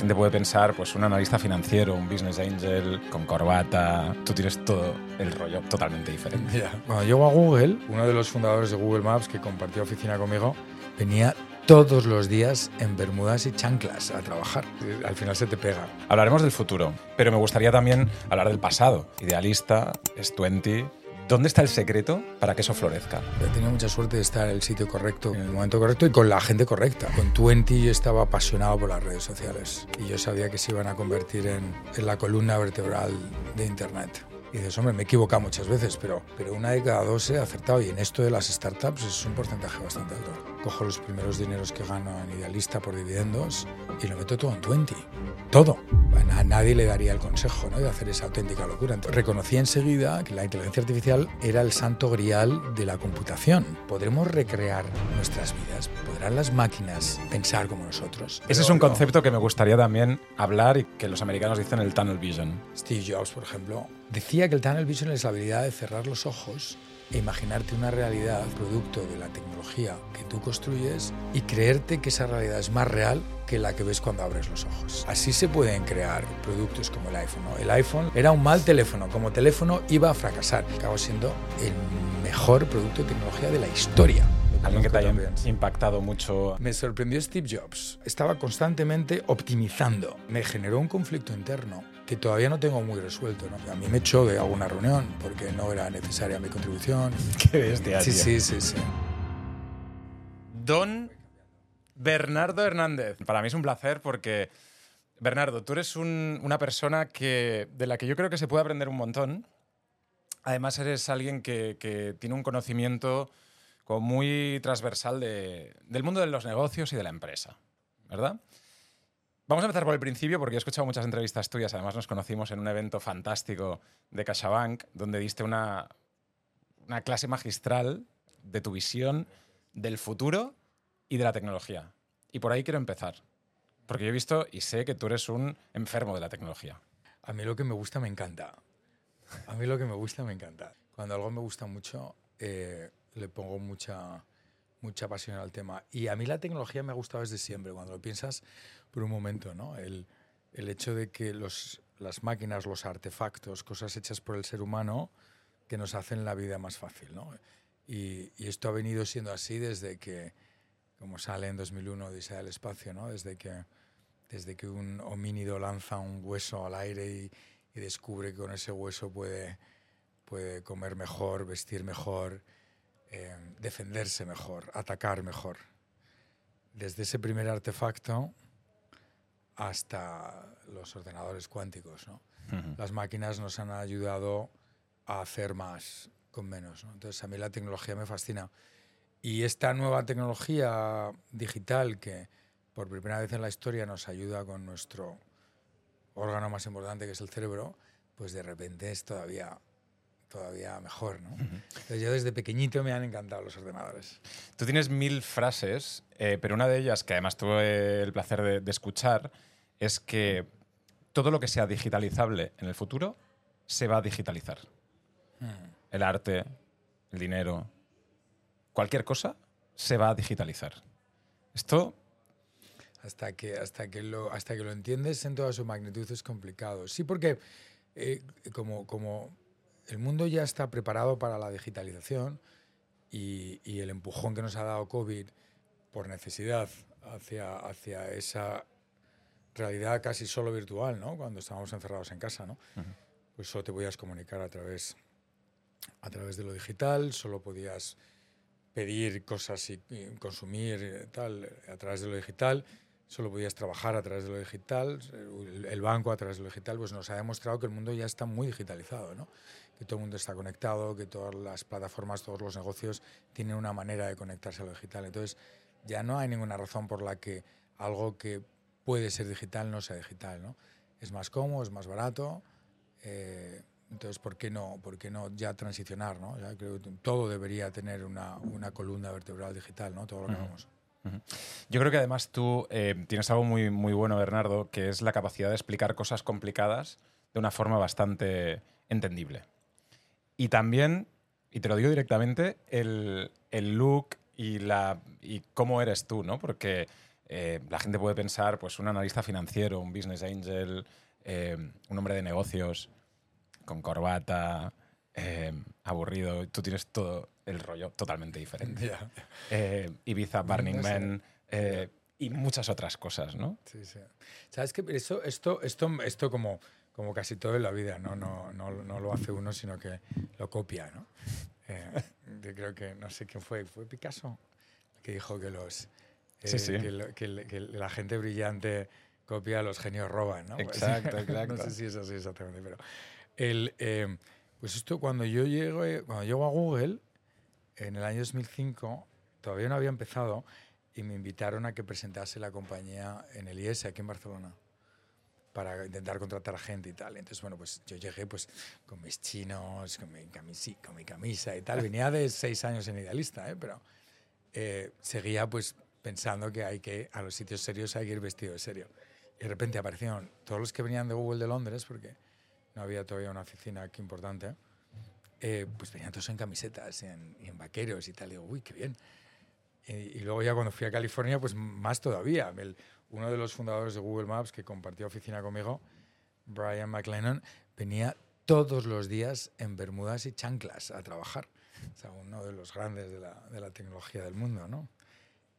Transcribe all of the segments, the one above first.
gente puede pensar, pues un analista financiero, un business angel, con corbata, tú tienes todo el rollo totalmente diferente. Ya. Cuando llego a Google, uno de los fundadores de Google Maps que compartió oficina conmigo, venía todos los días en bermudas y chanclas a trabajar. Al final se te pega. Hablaremos del futuro, pero me gustaría también hablar del pasado. Idealista, 20, ¿Dónde está el secreto para que eso florezca? He tenido mucha suerte de estar en el sitio correcto, en el momento correcto y con la gente correcta. Con Twenty yo estaba apasionado por las redes sociales y yo sabía que se iban a convertir en, en la columna vertebral de Internet. Y dices, hombre, me he equivocado muchas veces, pero, pero una de cada dos he acertado. Y en esto de las startups es un porcentaje bastante alto. Cojo los primeros dineros que gano en Idealista por dividendos y lo meto todo en Twenty. Todo. A nadie le daría el consejo ¿no? de hacer esa auténtica locura. Entonces, reconocí enseguida que la inteligencia artificial era el santo grial de la computación. Podremos recrear nuestras vidas. ¿Podrán las máquinas pensar como nosotros? Ese es un concepto que me gustaría también hablar y que los americanos dicen el tunnel vision. Steve Jobs, por ejemplo, decía que el tunnel vision es la habilidad de cerrar los ojos e imaginarte una realidad producto de la tecnología que tú construyes y creerte que esa realidad es más real que la que ves cuando abres los ojos. Así se pueden crear productos como el iPhone. El iPhone era un mal teléfono, como teléfono iba a fracasar. Acabó siendo el mejor producto de tecnología de la historia. Alguien que te haya impactado mucho. Me sorprendió Steve Jobs. Estaba constantemente optimizando. Me generó un conflicto interno que todavía no tengo muy resuelto. ¿no? A mí me echó de alguna reunión porque no era necesaria mi contribución. Qué bestia. Sí, sí, sí, sí. Don Bernardo Hernández. Para mí es un placer porque, Bernardo, tú eres una persona que, de la que yo creo que se puede aprender un montón. Además, eres alguien que, que tiene un conocimiento muy transversal del mundo de los negocios y de la empresa, ¿verdad? Vamos a empezar por el principio porque he escuchado muchas entrevistas tuyas, además nos conocimos en un evento fantástico de CaixaBank, donde diste una, una clase magistral de tu visión del futuro y de la tecnología. Y por ahí quiero empezar, porque yo he visto y sé que tú eres un enfermo de la tecnología. A mí lo que me gusta me encanta. A mí lo que me gusta me encanta. Cuando algo me gusta mucho, eh, le pongo mucha, mucha pasión al tema. Y a mí la tecnología me ha gustado desde siempre, cuando lo piensas por un momento, ¿no? El, el hecho de que los, las máquinas, los artefactos, cosas hechas por el ser humano, que nos hacen la vida más fácil, ¿no? Y, esto ha venido siendo así desde que, como sale en 2001 Odisea del Espacio, ¿no? Desde que, desde que un homínido lanza un hueso al aire y, y descubre que con ese hueso puede, puede comer mejor, vestir mejor, eh, defenderse mejor, atacar mejor. Desde ese primer artefacto hasta los ordenadores cuánticos. ¿no? Las máquinas nos han ayudado a hacer más con menos. ¿no? Entonces a mí la tecnología me fascina. Y esta nueva tecnología digital que por primera vez en la historia nos ayuda con nuestro órgano más importante que es el cerebro, pues de repente es todavía todavía mejor, ¿no? Entonces yo desde pequeñito me han encantado los ordenadores. Tú tienes mil frases, eh, pero una de ellas, que además tuve el placer de, escuchar, es que todo lo que sea digitalizable en el futuro se va a digitalizar. Hmm. El arte, el dinero, cualquier cosa se va a digitalizar. Esto... Hasta que, hasta que, lo, hasta que lo entiendes en toda su magnitud es complicado. Sí, porque eh, como, como el mundo ya está preparado para la digitalización y, el empujón que nos ha dado COVID por necesidad hacia, hacia esa realidad casi solo virtual, ¿no? Cuando estábamos encerrados en casa, ¿no? Pues solo te podías comunicar a través, a través de lo digital, solo podías pedir cosas y, consumir tal a través de lo digital, solo podías trabajar a través de lo digital, el, banco a través de lo digital, pues nos ha demostrado que el mundo ya está muy digitalizado, ¿no? que todo el mundo está conectado, que todas las plataformas, todos los negocios tienen una manera de conectarse a lo digital. Entonces, ya no hay ninguna razón por la que algo que puede ser digital no sea digital. ¿no? Es más cómodo, es más barato. Eh, entonces, ¿por qué no, por qué no ya transicionar? ¿no? Ya creo que todo debería tener una, una columna vertebral digital, ¿no? todo lo que hagamos. Yo creo que además tú eh, tienes algo muy, muy bueno, Bernardo, que es la capacidad de explicar cosas complicadas de una forma bastante entendible. Y también, y te lo digo directamente, el, el look y, la, y cómo eres tú, ¿no? Porque eh, la gente puede pensar, pues un analista financiero, un business angel, eh, un hombre de negocios, con corbata, eh, aburrido. Tú tienes todo el rollo totalmente diferente. Eh, Ibiza, Burning No sé. Man eh, y muchas otras cosas, ¿no? Sí, sí. ¿Sabes qué? Eso, esto, esto, esto como, como casi todo en la vida, ¿no? No, no, no lo hace uno, sino que lo copia, ¿no? Eh, yo creo que, no sé quién fue, fue Picasso, que dijo que los... Sí, sí. Que, lo- que que la gente brillante copia, los genios roban, ¿no? Exacto, exacto. no sé si es así exactamente, pero... El, eh, pues esto, cuando yo llego, cuando llego a Google, en el año 2005, todavía no había empezado, y me invitaron a que presentase la compañía en el IES aquí en Barcelona para intentar contratar gente y tal. Entonces, bueno, pues yo llegué pues con mis chinos, con mi, camisi- con mi camisa y tal. Venía de seis años en Idealista, ¿eh? pero eh, seguía pues pensando que hay que, a los sitios serios hay que ir vestido de serio. Y de repente aparecieron todos los que venían de Google de Londres, porque no había todavía una oficina aquí importante, eh, pues venían todos en camisetas en, en vaqueros y tal. Y digo, uy, qué bien. Y, luego ya cuando fui a California, pues más todavía. El- uno de los fundadores de Google Maps que compartió oficina conmigo, Brian McLennan, venía todos los días en bermudas y chanclas a trabajar. O sea, uno de los grandes de la, de la tecnología del mundo, ¿no?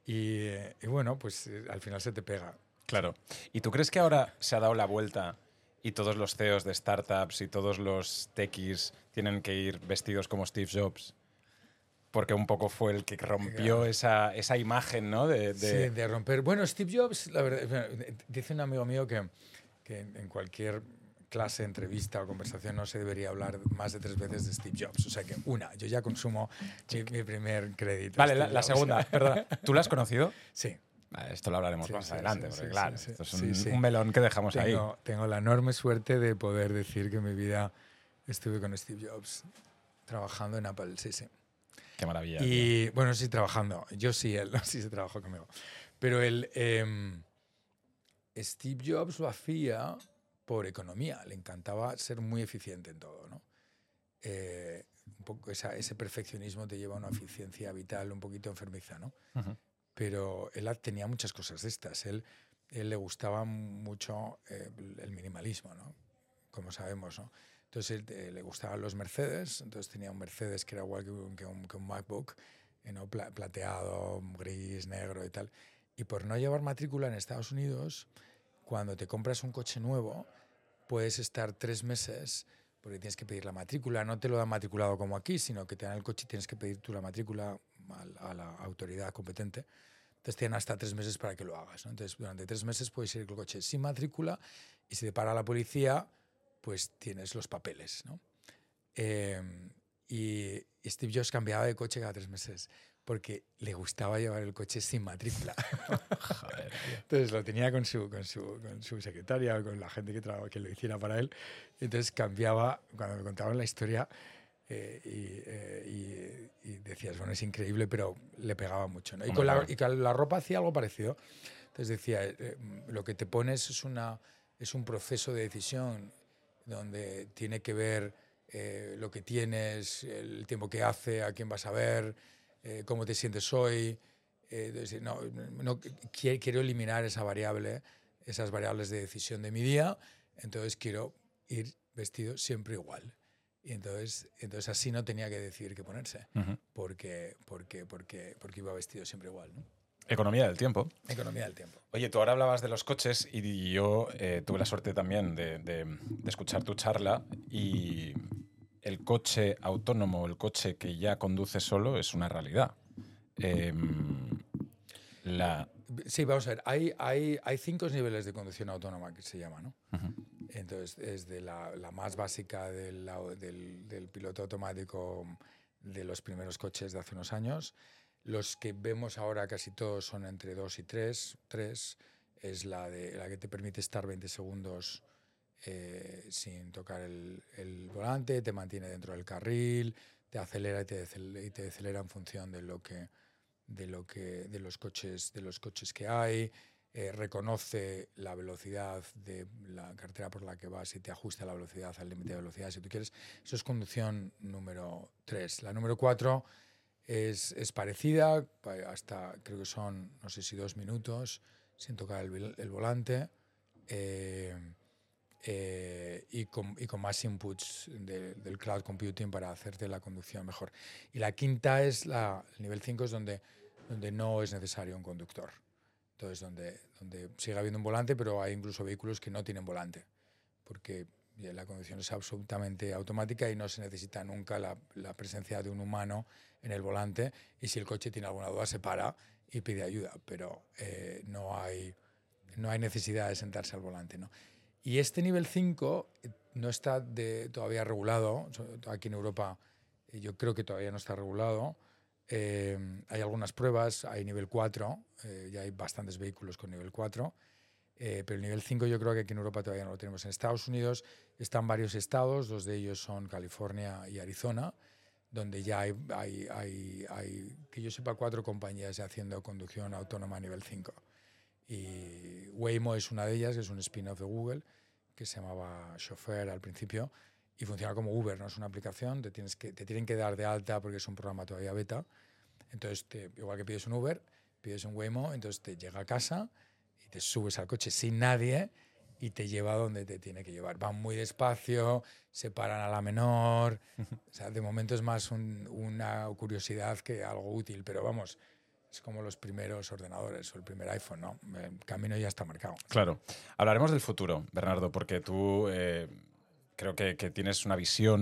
Y, y bueno, pues eh, al final se te pega. Claro. ¿Y tú crees que ahora se ha dado la vuelta y todos los CEOs de startups y todos los techies tienen que ir vestidos como Steve Jobs? Porque un poco fue el que rompió esa, esa imagen, ¿no? De, de- Sí, de romper. Bueno, Steve Jobs, la verdad, dice un amigo mío que, que en cualquier clase, entrevista o conversación no se debería hablar más de tres veces de Steve Jobs. O sea que una, yo ya consumo mi, mi primer crédito. Vale, la, segunda, perdona. ¿Tú la has conocido? Sí. Esto lo hablaremos Sí, más sí, adelante, sí, porque claro, esto es un, un melón que dejamos ahí. Tengo, tengo la enorme suerte de poder decir que en mi vida estuve con Steve Jobs trabajando en Apple, sí, sí. Qué maravilla. tío. Y bueno, sí, trabajando. Yo sí, él sí se trabajó conmigo. Pero el, em, Steve Jobs lo hacía por economía. Le encantaba ser muy eficiente en todo, ¿no? Eh, un poco esa- ese perfeccionismo te lleva a una eficiencia vital un poquito enfermiza, ¿no? Ujú. Pero él tenía muchas cosas de estas. Él, él le gustaba mucho eh, el minimalismo, ¿no? Como sabemos, ¿no? Entonces él, eh, le gustaban los Mercedes, entonces tenía un Mercedes que era igual que un, que un- que un MacBook, eh, ¿no? Pla- plateado, gris, negro y tal. Y por no llevar matrícula en Estados Unidos, cuando te compras un coche nuevo, puedes estar tres meses porque tienes que pedir la matrícula. No te lo dan matriculado como aquí, sino que te dan el coche y tienes que pedir tú la matrícula a, a la autoridad competente. Entonces tienen hasta tres meses para que lo hagas. ¿no? Entonces durante tres meses puedes ir con el coche sin matrícula y si te para la policía, pues tienes los papeles. ¿no? Eh, y Steve Jobs cambiaba de coche cada tres meses porque le gustaba llevar el coche sin matrícula. Joder. Entonces lo tenía con su, con su, con su secretaria o con la gente que, que lo hiciera para él. Entonces cambiaba, cuando me contaban la historia, eh, y, eh, y- y decías, bueno, es increíble, pero le pegaba mucho. ¿no? Y, con la, y con la ropa hacía algo parecido. Entonces decía, eh, eh, lo que te pones es, una, es un proceso de decisión donde tiene que ver eh, lo que tienes, el tiempo que hace, a quién vas a ver, eh, cómo te sientes hoy. Entonces, no, no, qui- quiero eliminar esa variable, esas variables de decisión de mi día, entonces quiero ir vestido siempre igual. Y entonces, entonces así no tenía que decidir qué ponerse, Ujú. porque, porque, porque, porque iba vestido siempre igual. ¿no? Economía del tiempo. Economía del tiempo. Oye, tú ahora hablabas de los coches y yo eh, tuve la suerte también de, de- de escuchar tu charla y el coche autónomo, el coche que ya conduce solo, es una realidad. Em, la, Sí, vamos a ver, hay, hay, hay cinco niveles de conducción autónoma que se llama, ¿no? Ujú. Entonces, es de la, la más básica del, del, del piloto automático de los primeros coches de hace unos años. Los que vemos ahora casi todos son entre 2 y 3. 3 es la, de, la que te permite estar 20 segundos eh, sin tocar el, el volante, te mantiene dentro del carril, te acelera y te y te decelera en función de lo que de lo que de los coches de los coches que hay eh, reconoce la velocidad de la carretera por la que vas y te ajusta la velocidad al límite de velocidad si tú quieres. Eso es conducción número 3. La número 4 es, es parecida, pa- hasta creo que son, no sé si dos minutos, sin tocar el, volante. Eh, eh, y, con, y, con, más inputs de, del cloud computing para hacerte la conducción mejor. Y la quinta es la, el nivel 5 es donde, donde no es necesario un conductor. Entonces, donde, donde sigue habiendo un volante, pero hay incluso vehículos que no tienen volante, porque la conducción es absolutamente automática y no se necesita nunca la, la, presencia de un humano en el volante y si el coche tiene alguna duda se para y pide ayuda, pero eh, no, hay, no hay necesidad de sentarse al volante. ¿no? Y este nivel 5 eh, no está de, todavía regulado, aquí en Europa eh, yo creo que todavía no está regulado. Eh, hay algunas pruebas, hay nivel 4, eh, ya hay bastantes vehículos con nivel 4, eh, pero el nivel 5 yo creo que aquí en Europa todavía no lo tenemos. En Estados Unidos están varios estados, dos de ellos son California y Arizona, donde ya hay, hay, hay, hay que yo sepa, cuatro compañías haciendo conducción autónoma a nivel 5. Y Waymo es una de ellas, que es un spin-off de Google, que se llamaba Chauffeur al principio, y funciona como Uber, no es una aplicación, te, tienes que, te tienen que dar de alta porque es un programa todavía beta. Entonces, te, igual que pides un Uber, pides un Waymo, entonces te llega a casa y te subes al coche sin nadie y te lleva donde te tiene que llevar. Van muy despacio, se paran a la menor. O sea, de momento es más un, una curiosidad que algo útil, pero vamos, es como los primeros ordenadores o el primer iPhone, ¿no? El camino ya está marcado. Claro. Hablaremos del futuro, Bernardo, porque tú eh, creo que, que, tienes una visión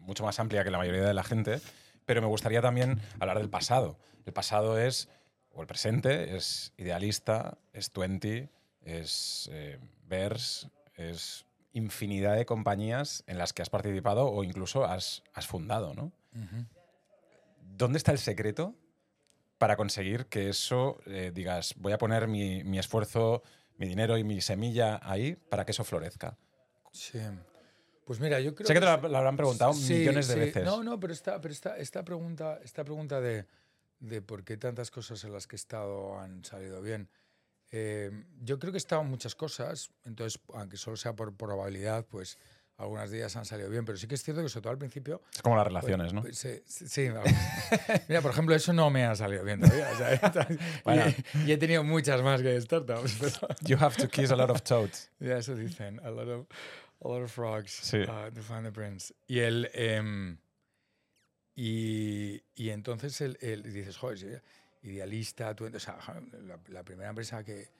mucho más amplia que la mayoría de la gente, pero me gustaría también hablar del pasado. El pasado es, o el presente, es idealista, es 20, es eh, Vers, es infinidad de compañías en las que has participado o incluso has, has fundado, ¿no? Uh -huh. ¿Dónde está el secreto para conseguir que eso, eh, digas, voy a poner mi, mi, esfuerzo, mi dinero y mi semilla ahí para que eso florezca? Sí. Pues mira, yo creo sé que, te lo, lo habrán preguntado sí, millones de sí. veces. No, no, pero esta, pero esta, esta pregunta, esta pregunta de, de, por qué tantas cosas en las que he estado han salido bien. Eh, yo creo que he estado en muchas cosas, entonces, aunque solo sea por probabilidad, pues algunos días han salido bien, pero sí que es cierto que sobre todo al principio... Es como las relaciones, pues, ¿no? Pues, sí, sí mira, por ejemplo, eso no me ha salido bien todavía. O sea, bueno. y, y, he tenido muchas más que startups. Pero... You have to kiss a lot of toads. Ya, eso dicen, a lot of... A lot of frogs sí. uh, to find the prince. Y el. Eh, y, y, entonces el, el, dices, joder, idealista, tú, o sea, la, la, primera empresa que,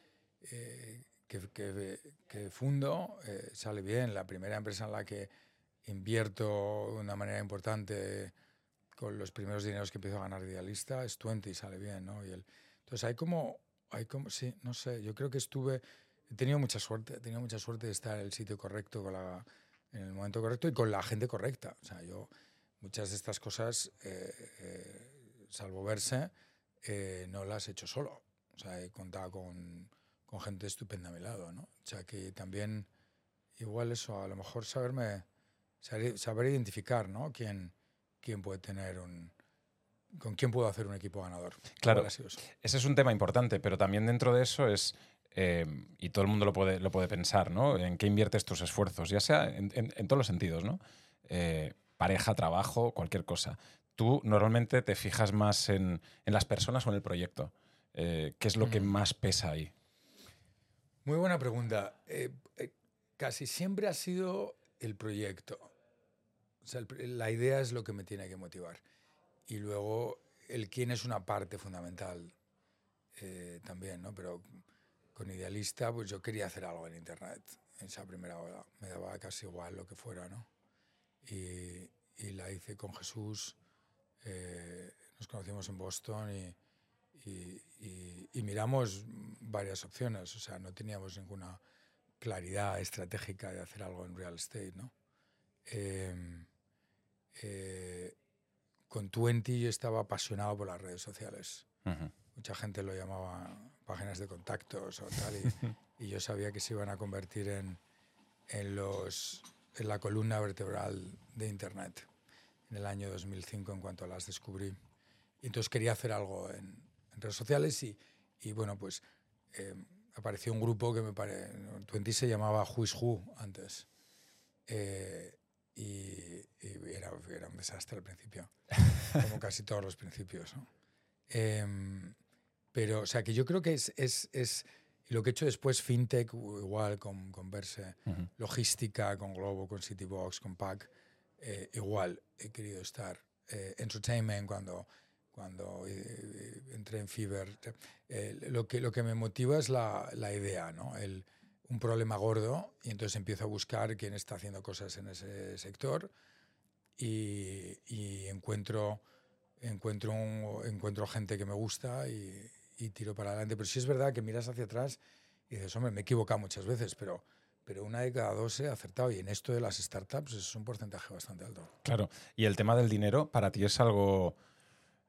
eh, que, que, que, fundo eh, sale bien, la primera empresa en la que invierto de una manera importante con los primeros dineros que empiezo a ganar de idealista es 20 y sale bien, ¿no? Y el, entonces hay como, hay como, sí, no sé, yo creo que estuve he tenido mucha suerte, he tenido mucha suerte de estar en el sitio correcto, con la, en el momento correcto y con la gente correcta. O sea, yo muchas de estas cosas, eh, eh, salvo verse, eh, no las he hecho solo. O sea, he contado con, con, gente estupenda a mi lado, ¿no? O sea, que también, igual eso, a lo mejor saberme, saber, saber identificar, ¿no? Quién, quién puede tener un, con quién puedo hacer un equipo ganador. Claro, ese es un tema importante, pero también dentro de eso es eh, y todo el mundo lo puede, lo puede pensar, ¿no? En qué inviertes tus esfuerzos, ya sea en, en, en todos los sentidos, ¿no? Eh, pareja, trabajo, cualquier cosa. Tú normalmente te fijas más en, en las personas o en el proyecto. Eh, ¿Qué es lo mm. que más pesa ahí? Muy buena pregunta. Eh, casi siempre ha sido el proyecto. O sea, el, la idea es lo que me tiene que motivar. Y luego el quién es una parte fundamental también, ¿no? Pero con Idealista, pues yo quería hacer algo en Internet en esa primera hora. Me daba casi igual lo que fuera, ¿no? Y, y la hice con Jesús. Eh, nos conocimos en Boston y, y, y, y, miramos varias opciones. O sea, no teníamos ninguna claridad estratégica de hacer algo en real estate, ¿no? Eh, eh, con Twenty yo estaba apasionado por las redes sociales. Uh -huh. Mucha gente lo llamaba páginas de contactos o tal, y, y yo sabía que se iban a convertir en, en, los, en la columna vertebral de Internet en el año 2005 en cuanto las descubrí. Y entonces quería hacer algo en, en redes sociales y, y bueno, pues eh, apareció un grupo que me parece, Twenty se llamaba is Who antes. Eh, y, y era, era, un desastre al principio, como casi todos los principios. ¿no? Eh, pero, o sea, que yo creo que es, es, es lo que he hecho después, fintech, igual con, con Verse, Ujú. logística, con Globo, con Citybox, con Pack, eh, igual he querido estar. Eh, entertainment, cuando, cuando eh, entré en Fever. eh, lo, que, lo que me motiva es la, la idea, ¿no? El, un problema gordo y entonces empiezo a buscar quién está haciendo cosas en ese sector y, y encuentro, encuentro, un- encuentro gente que me gusta y, y tiro para adelante. Pero sí es verdad que miras hacia atrás y dices, hombre, me he equivocado muchas veces, pero, pero una de cada dos he acertado y en esto de las startups es un porcentaje bastante alto. Claro. Y el tema del dinero para ti es algo,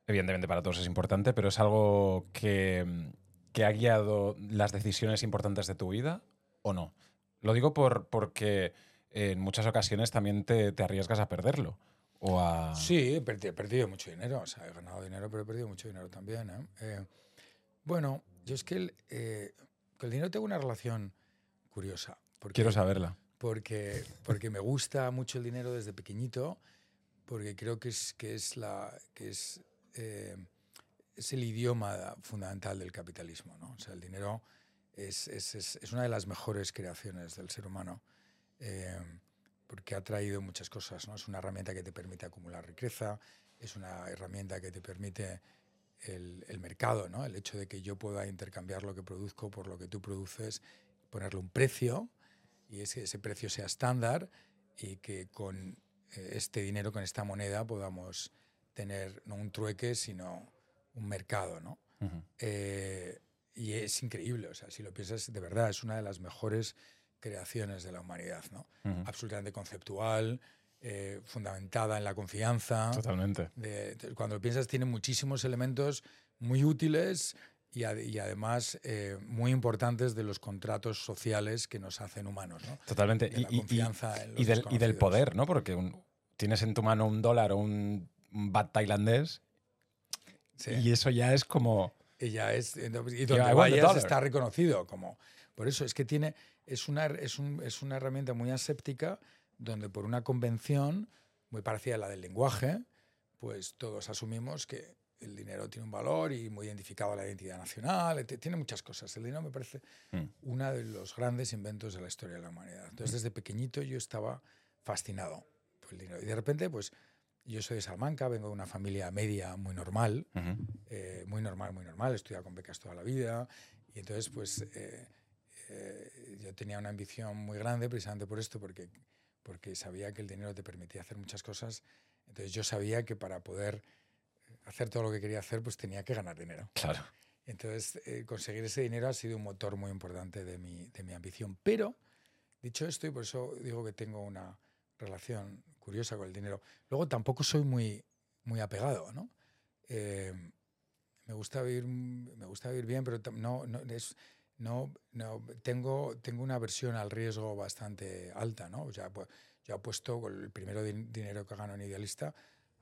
evidentemente para todos es importante, pero es algo que, que ha guiado las decisiones importantes de tu vida o no. Lo digo por, porque en muchas ocasiones también te, te arriesgas a perderlo. O a... Sí, he perdido, he perdido mucho dinero, o sea, he ganado dinero, pero he perdido mucho dinero también. ¿eh? Eh, bueno, yo es que el, eh, con el dinero tengo una relación curiosa. Porque, Quiero saberla. Porque, porque me gusta mucho el dinero desde pequeñito, porque creo que es, que es, la, que es, eh, es el idioma fundamental del capitalismo. ¿no? O sea, el dinero es, es, es, es una de las mejores creaciones del ser humano. Eh, porque ha traído muchas cosas. ¿no? Es una herramienta que te permite acumular riqueza, es una herramienta que te permite el, el, mercado, ¿no? el hecho de que yo pueda intercambiar lo que produzco por lo que tú produces, ponerle un precio y ese, ese precio sea estándar y que con eh, este dinero, con esta moneda, podamos tener no un trueque, sino un mercado. ¿no? Uh -huh. eh, y es increíble, o sea, si lo piensas, de verdad, es una de las mejores creaciones de la humanidad, ¿no? Uh -huh. Absolutamente conceptual, eh, fundamentada en la confianza. Totalmente. De, de, cuando piensas, tiene muchísimos elementos muy útiles y, ad, y además eh, muy importantes de los contratos sociales que nos hacen humanos, ¿no? Totalmente. De la y, confianza y, en los del, y del poder, ¿no? Porque un, tienes en tu mano un dólar o un, un bat tailandés sí. y eso ya es como... Y ya es... Y donde vayas está reconocido como... Por eso es que tiene, es una, es, un, es una herramienta muy aséptica donde por una convención muy parecida a la del lenguaje, pues todos asumimos que el dinero tiene un valor y muy identificado a la identidad nacional, tiene muchas cosas. El dinero me parece mm. uno de los grandes inventos de la historia de la humanidad. Entonces desde pequeñito yo estaba fascinado por el dinero. Y de repente, pues yo soy de Salamanca, vengo de una familia media muy normal, uh -huh. eh, muy normal, muy normal, he estudiado con becas toda la vida, y entonces pues... Eh, eh, yo tenía una ambición muy grande precisamente por esto, porque, porque sabía que el dinero te permitía hacer muchas cosas. Entonces yo sabía que para poder hacer todo lo que quería hacer, pues tenía que ganar dinero. Claro. Entonces eh, conseguir ese dinero ha sido un motor muy importante de mi, de mi ambición. Pero, dicho esto, y por eso digo que tengo una relación curiosa con el dinero, luego tampoco soy muy, muy apegado, ¿no? Eh, me gusta vivir, me gusta vivir bien, pero no, no es, no, no tengo, tengo una versión al riesgo bastante alta, ¿no? O sea, pues, yo he puesto, con el primero din dinero que gano en Idealista,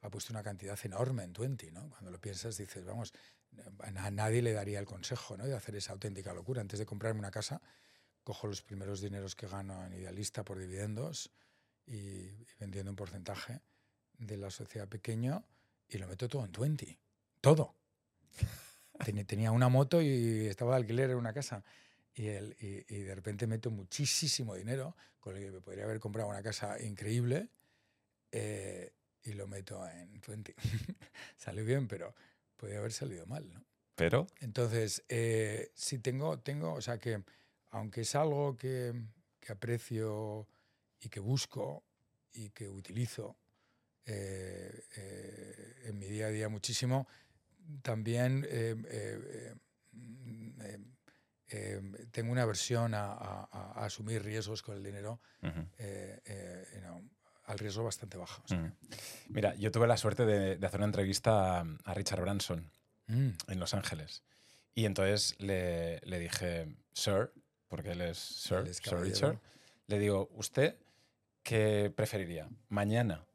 ha puesto una cantidad enorme en 20, ¿no? Cuando lo piensas dices, vamos, a nadie le daría el consejo, ¿no? De hacer esa auténtica locura. Antes de comprarme una casa, cojo los primeros dineros que gano en Idealista por dividendos y, y vendiendo un porcentaje de la sociedad pequeño y lo meto todo en 20. Todo tenía una moto y estaba de alquiler en una casa. Y, el, y, y, de repente meto muchísimo dinero, con el que me podría haber comprado una casa increíble, eh, y lo meto en 20. Salió bien, pero podría haber salido mal, ¿no? Pero. Entonces, eh, sí tengo, tengo, o sea que, aunque es algo que, que aprecio y que busco y que utilizo eh, en mi día a día muchísimo, también eh, eh, eh, tengo una aversión a, a, a, asumir riesgos con el dinero, uh -huh. you know, al riesgo bastante bajo. O sea. -huh. Mira, yo tuve la suerte de, de hacer una entrevista a, a Richard Branson mm. en Los Ángeles. Y entonces le, le, dije, Sir, porque él es Sir, él es Sir Richard, le digo, ¿usted qué preferiría? Mañana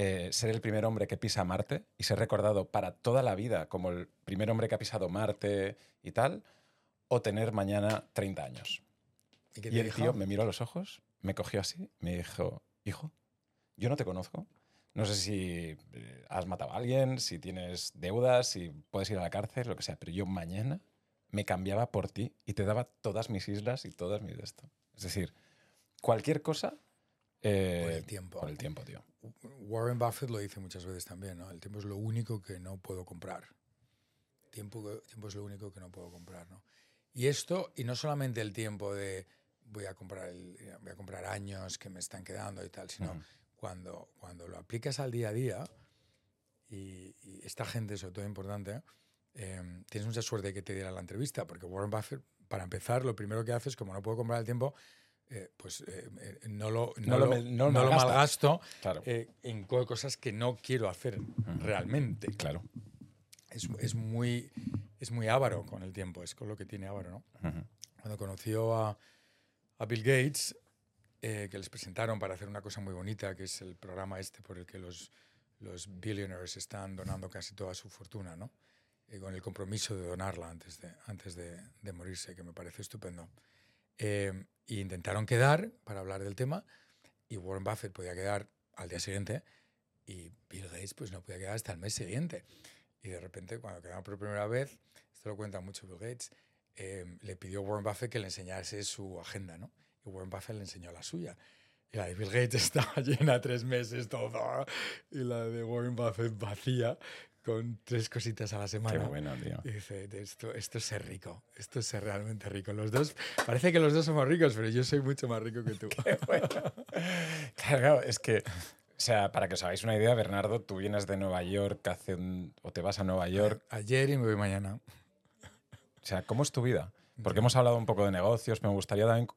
eh, ser el primer hombre que pisa Marte y ser recordado para toda la vida como el primer hombre que ha pisado Marte y tal, o tener mañana 30 años. Y, y el dijo? tío me miró a los ojos, me cogió así, me dijo, hijo, yo no te conozco. No sé si eh, has matado a alguien, si tienes deudas, si puedes ir a la cárcel, lo que sea, pero yo mañana me cambiaba por ti y te daba todas mis islas y todas mis de esto. Es decir, cualquier cosa... eh, Por el tiempo. Por el tiempo, tío. Warren Buffett lo dice muchas veces también, ¿no? El tiempo es lo único que no puedo comprar. Tiempo, tiempo es lo único que no puedo comprar, ¿no? Y esto, y no solamente el tiempo de voy a comprar, el- voy a comprar años que me están quedando y tal, sino cuando, cuando lo aplicas al día a día, y, y esta gente, sobre todo importante, eh, tienes mucha suerte de que te diera la entrevista, porque Warren Buffett, para empezar, lo primero que hace es, como no puedo comprar el tiempo, eh, pues eh, no lo, No lo lo- me- no lo no lo malgasta. malgasto Claro. eh, en co- cosas que no quiero hacer realmente. Claro. Es, es muy, es muy avaro con el tiempo, es con lo que tiene avaro, ¿no? Cuando conoció a, a Bill Gates, eh, que les presentaron para hacer una cosa muy bonita, que es el programa este por el que los, los billionaires están donando casi toda su fortuna, ¿no? Eh, con el compromiso de donarla antes de, antes de, de morirse, que me parece estupendo. Eh, y intentaron quedar para hablar del tema, y Warren Buffett podía quedar al día siguiente, y Bill Gates pues no podía quedar hasta el mes siguiente. Y de repente, cuando quedaron por primera vez, esto lo cuenta mucho Bill Gates, eh, le pidió a Warren Buffett que le enseñase su agenda, ¿no? Y Warren Buffett le enseñó la suya. Y la de Bill Gates estaba llena tres meses todo, y la de Warren Buffett vacía, con tres cositas a la Qué semana. bueno, tío. Y dice, "De esto, esto es ser rico, esto es ser realmente rico. Los dos, parece que los dos somos ricos, pero yo soy mucho más rico que tú. Claro, claro, es que, o sea, para que os hagáis una idea, Bernardo, tú vienes de Nueva York hace un, o te vas a Nueva York. Ayer y me voy mañana. O sea, ¿cómo es tu vida? Porque hemos hablado un poco de negocios, me gustaría también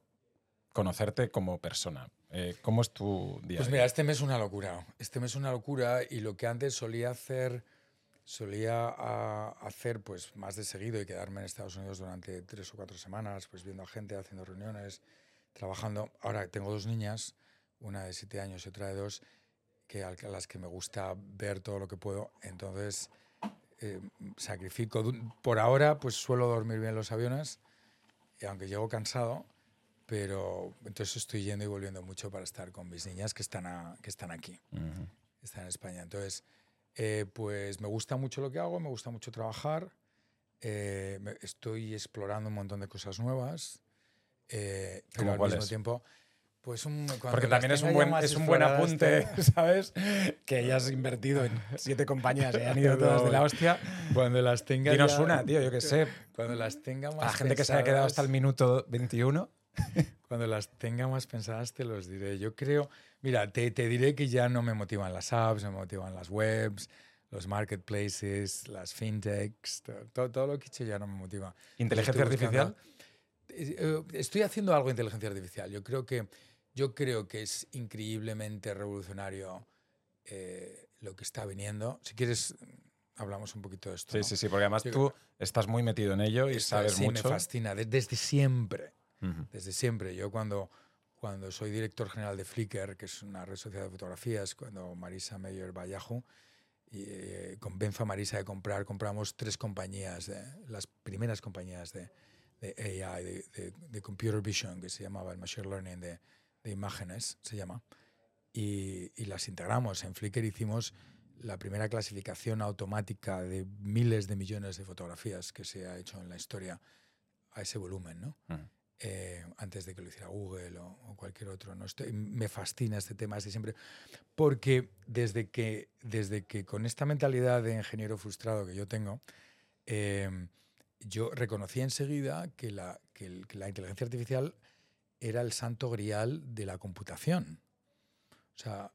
conocerte como persona. Eh, ¿Cómo es tu día? Pues mira, este mes es una locura. Este mes es una locura y lo que antes solía hacer, solía hacer pues más de seguido y quedarme en Estados Unidos durante tres o cuatro semanas, pues viendo a gente, haciendo reuniones, trabajando. Ahora tengo dos niñas, una de siete años y otra de dos, que a las que me gusta ver todo lo que puedo. Entonces eh, sacrifico. Por ahora, pues suelo dormir bien en los aviones, y aunque llego cansado, pero entonces estoy yendo y volviendo mucho para estar con mis niñas que están, a- que están aquí, Ujú. están en España. Entonces, eh, pues me gusta mucho lo que hago, me gusta mucho trabajar, eh, estoy explorando un montón de cosas nuevas, eh, pero ¿Cómo al mismo cuáles? tiempo, pues un, Porque también es un ya buen, es un buen apunte, ¿sabes? Que hayas invertido en siete compañías y han ido todas de la hostia. Cuando las tenga Dinos ya- una, tío, yo qué sé. Cuando las tenga más A la gente que se haya quedado hasta el minuto 21. Cuando las tenga más pensadas te los diré. Yo creo, mira, te, te diré que ya no me motivan las apps, me motivan las webs, los marketplaces, las fintechs, to- to- todo, lo que he hecho ya no me motiva. ¿Inteligencia artificial? Eh, Estoy haciendo algo de inteligencia artificial. Yo creo que, yo creo que es increíblemente revolucionario eh, lo que está viniendo. Si quieres, hablamos un poquito de esto. Sí, ¿no? sí, sí, porque además Yo tú estás muy metido en ello y sabes sí mucho. me fascina, de- desde siempre Desde siempre. Yo cuando, cuando soy director general de Flickr, que es una red social de fotografías, cuando Marisa Meyer va a Yahoo, y eh, convenzo a Marisa de comprar, compramos tres compañías, de- las primeras compañías de, de AI, de, de- de Computer Vision, que se llamaba el Machine Learning de, de imágenes, se llama, y, y las integramos. En Flickr hicimos la primera clasificación automática de miles de millones de fotografías que se ha hecho en la historia a ese volumen, ¿no? Eh, antes de que lo hiciera Google o, o cualquier otro. ¿no? Estoy- me fascina este tema desde siempre, porque desde que, desde que con esta mentalidad de ingeniero frustrado que yo tengo, eh, yo reconocí enseguida que la, que el- que la inteligencia artificial era el santo grial de la computación. O sea,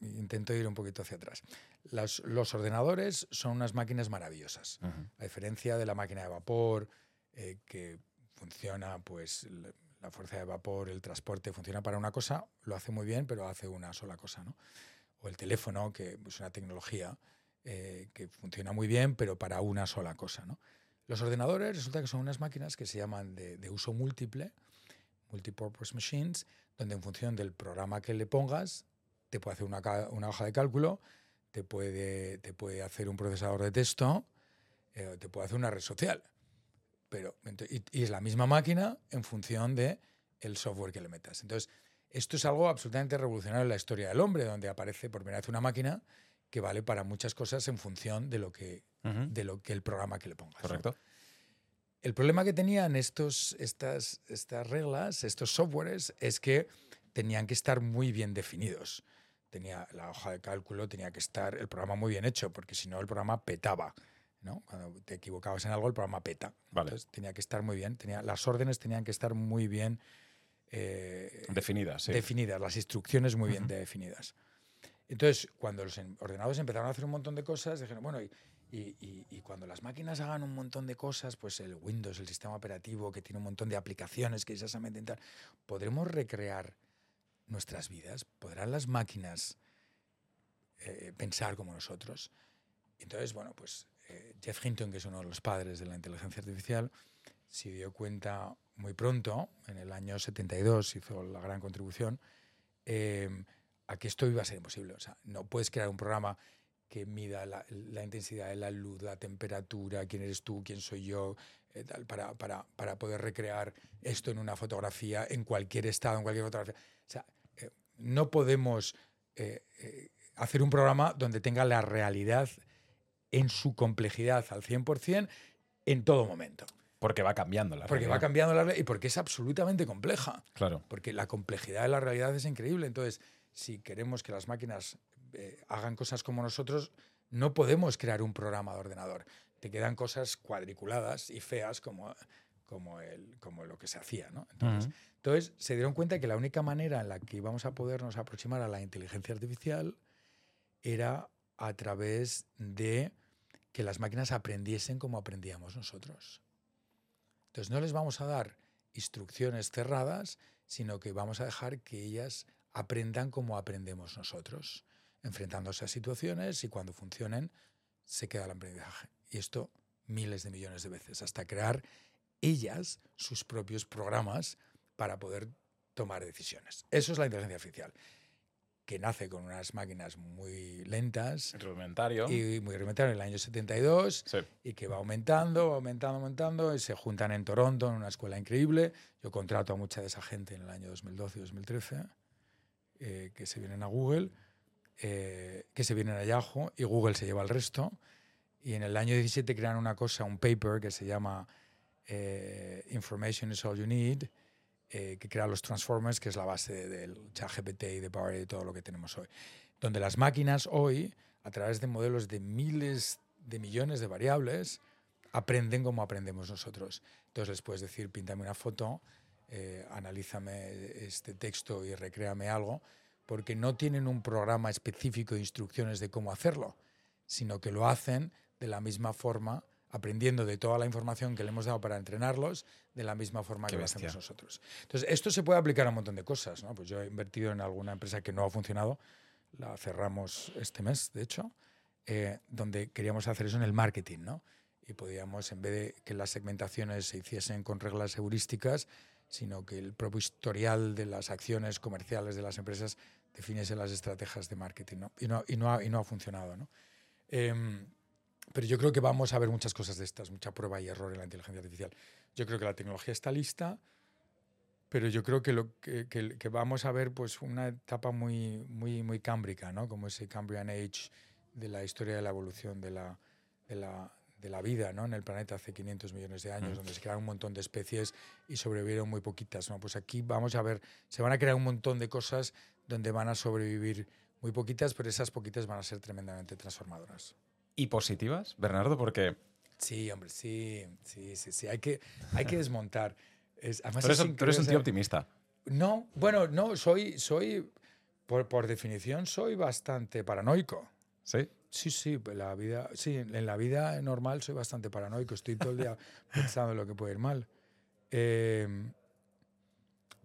intento ir un poquito hacia atrás. Las- los ordenadores son unas máquinas maravillosas. A diferencia de la máquina de vapor, eh, que funciona, pues la fuerza de vapor, el transporte, funciona para una cosa, lo hace muy bien, pero hace una sola cosa, ¿no? O el teléfono, que es una tecnología eh, que funciona muy bien, pero para una sola cosa, ¿no? Los ordenadores resulta que son unas máquinas que se llaman de, uso múltiple, multipurpose machines, donde en función del programa que le pongas, te puede hacer una, una hoja de cálculo, te puede, te puede hacer un procesador de texto, eh, te puede hacer una red social. Pero, y, y es la misma máquina en función de el software que le metas. Entonces, esto es algo absolutamente revolucionario en la historia del hombre, donde aparece por primera vez una máquina que vale para muchas cosas en función de lo que, Ujú. de lo que el programa que le pongas. Correcto. El problema que tenían estos, estas, estas reglas, estos softwares, es que tenían que estar muy bien definidos. Tenía la hoja de cálculo, tenía que estar el programa muy bien hecho, porque si no el programa petaba. ¿No? Cuando te equivocabas en algo, el programa peta. Vale. Entonces tenía que estar muy bien. Tenía, las órdenes tenían que estar muy bien eh, Definidas, sí. definidas, las instrucciones muy bien definidas. Entonces, cuando los en- ordenadores empezaron a hacer un montón de cosas, dijeron, bueno, y, y- y- y cuando las máquinas hagan un montón de cosas, pues el Windows, el sistema operativo, que tiene un montón de aplicaciones que exactamente tal, ¿podremos recrear nuestras vidas? ¿Podrán las máquinas eh, pensar como nosotros? Entonces, bueno, pues eh, Jeff Hinton, que es uno de los padres de la inteligencia artificial, se dio cuenta muy pronto, en el año 72 hizo la gran contribución, eh, a que esto iba a ser imposible. O sea, no puedes crear un programa que mida la, intensidad de la luz, la temperatura, quién eres tú, quién soy yo, eh, para, para, para poder recrear esto en una fotografía, en cualquier estado, en cualquier fotografía. O sea, eh, no podemos hacer un programa donde tenga la realidad en su complejidad al 100% en todo momento. Porque va cambiando la Porque va realidad. cambiando la realidad y porque es absolutamente compleja. Claro. Porque la complejidad de la realidad es increíble. Entonces, si queremos que las máquinas eh, hagan cosas como nosotros, no podemos crear un programa de ordenador. Te quedan cosas cuadriculadas y feas como, como, el, como lo que se hacía. ¿no? Entonces, entonces, se dieron cuenta que la única manera en la que íbamos a podernos aproximar a la inteligencia artificial era a través de que las máquinas aprendiesen como aprendíamos nosotros. Entonces, no les vamos a dar instrucciones cerradas, sino que vamos a dejar que ellas aprendan como aprendemos nosotros, enfrentándose a situaciones y cuando funcionen se queda el aprendizaje. Y esto miles de millones de veces, hasta crear ellas sus propios programas para poder tomar decisiones. Eso es la inteligencia artificial, que nace con unas máquinas muy lentas Rudimentario. y muy rudimentario en el año 72 Sí. y que va aumentando, va aumentando, aumentando, y se juntan en Toronto en una escuela increíble. Yo contrato a mucha de esa gente en el año 2012 y 2013, eh, que se vienen a Google, eh, que se vienen a Yahoo, y Google se lleva el resto. Y en el año 17 crean una cosa, un paper que se llama eh, Information is all you need, eh, que crea los transformers, que es la base del ChatGPT y de Power y de todo lo que tenemos hoy. Donde las máquinas hoy, a través de modelos de miles de millones de variables, aprenden como aprendemos nosotros. Entonces les puedes decir, píntame una foto, eh, analízame este texto y recréame algo, porque no tienen un programa específico de instrucciones de cómo hacerlo, sino que lo hacen de la misma forma, aprendiendo de toda la información que le hemos dado para entrenarlos, de la misma forma Qué que lo hacemos nosotros. Entonces, esto se puede aplicar a un montón de cosas. ¿no? Pues yo he invertido en alguna empresa que no ha funcionado, la cerramos este mes, de hecho, eh, donde queríamos hacer eso en el marketing, ¿no? Y podíamos, en vez de que las segmentaciones se hiciesen con reglas heurísticas, sino que el propio historial de las acciones comerciales de las empresas definiese las estrategias de marketing, ¿no? Y no, y no, ha, y no ha funcionado, ¿no? Em, pero yo creo que vamos a ver muchas cosas de estas, mucha prueba y error en la inteligencia artificial. Yo creo que la tecnología está lista, pero yo creo que, lo que, que- que vamos a ver pues, una etapa muy, muy, muy cámbrica, ¿no? como ese Cambrian Age de la historia de la evolución de la, de la, de la vida ¿no? en el planeta hace 500 millones de años, Mm. donde se crearon un montón de especies y sobrevivieron muy poquitas. ¿no? Pues aquí vamos a ver, se van a crear un montón de cosas donde van a sobrevivir muy poquitas, pero esas poquitas van a ser tremendamente transformadoras. ¿Y positivas, Bernardo? Porque Sí, hombre, sí, sí, sí, sí. Hay que, hay que desmontar. Es, además eres, es eres un tío optimista. No, bueno, no, soy, soy por, por definición, soy bastante paranoico. ¿Sí? Sí, sí, la vida, sí, en la vida normal soy bastante paranoico. Estoy todo el día pensando en lo que puede ir mal. Em,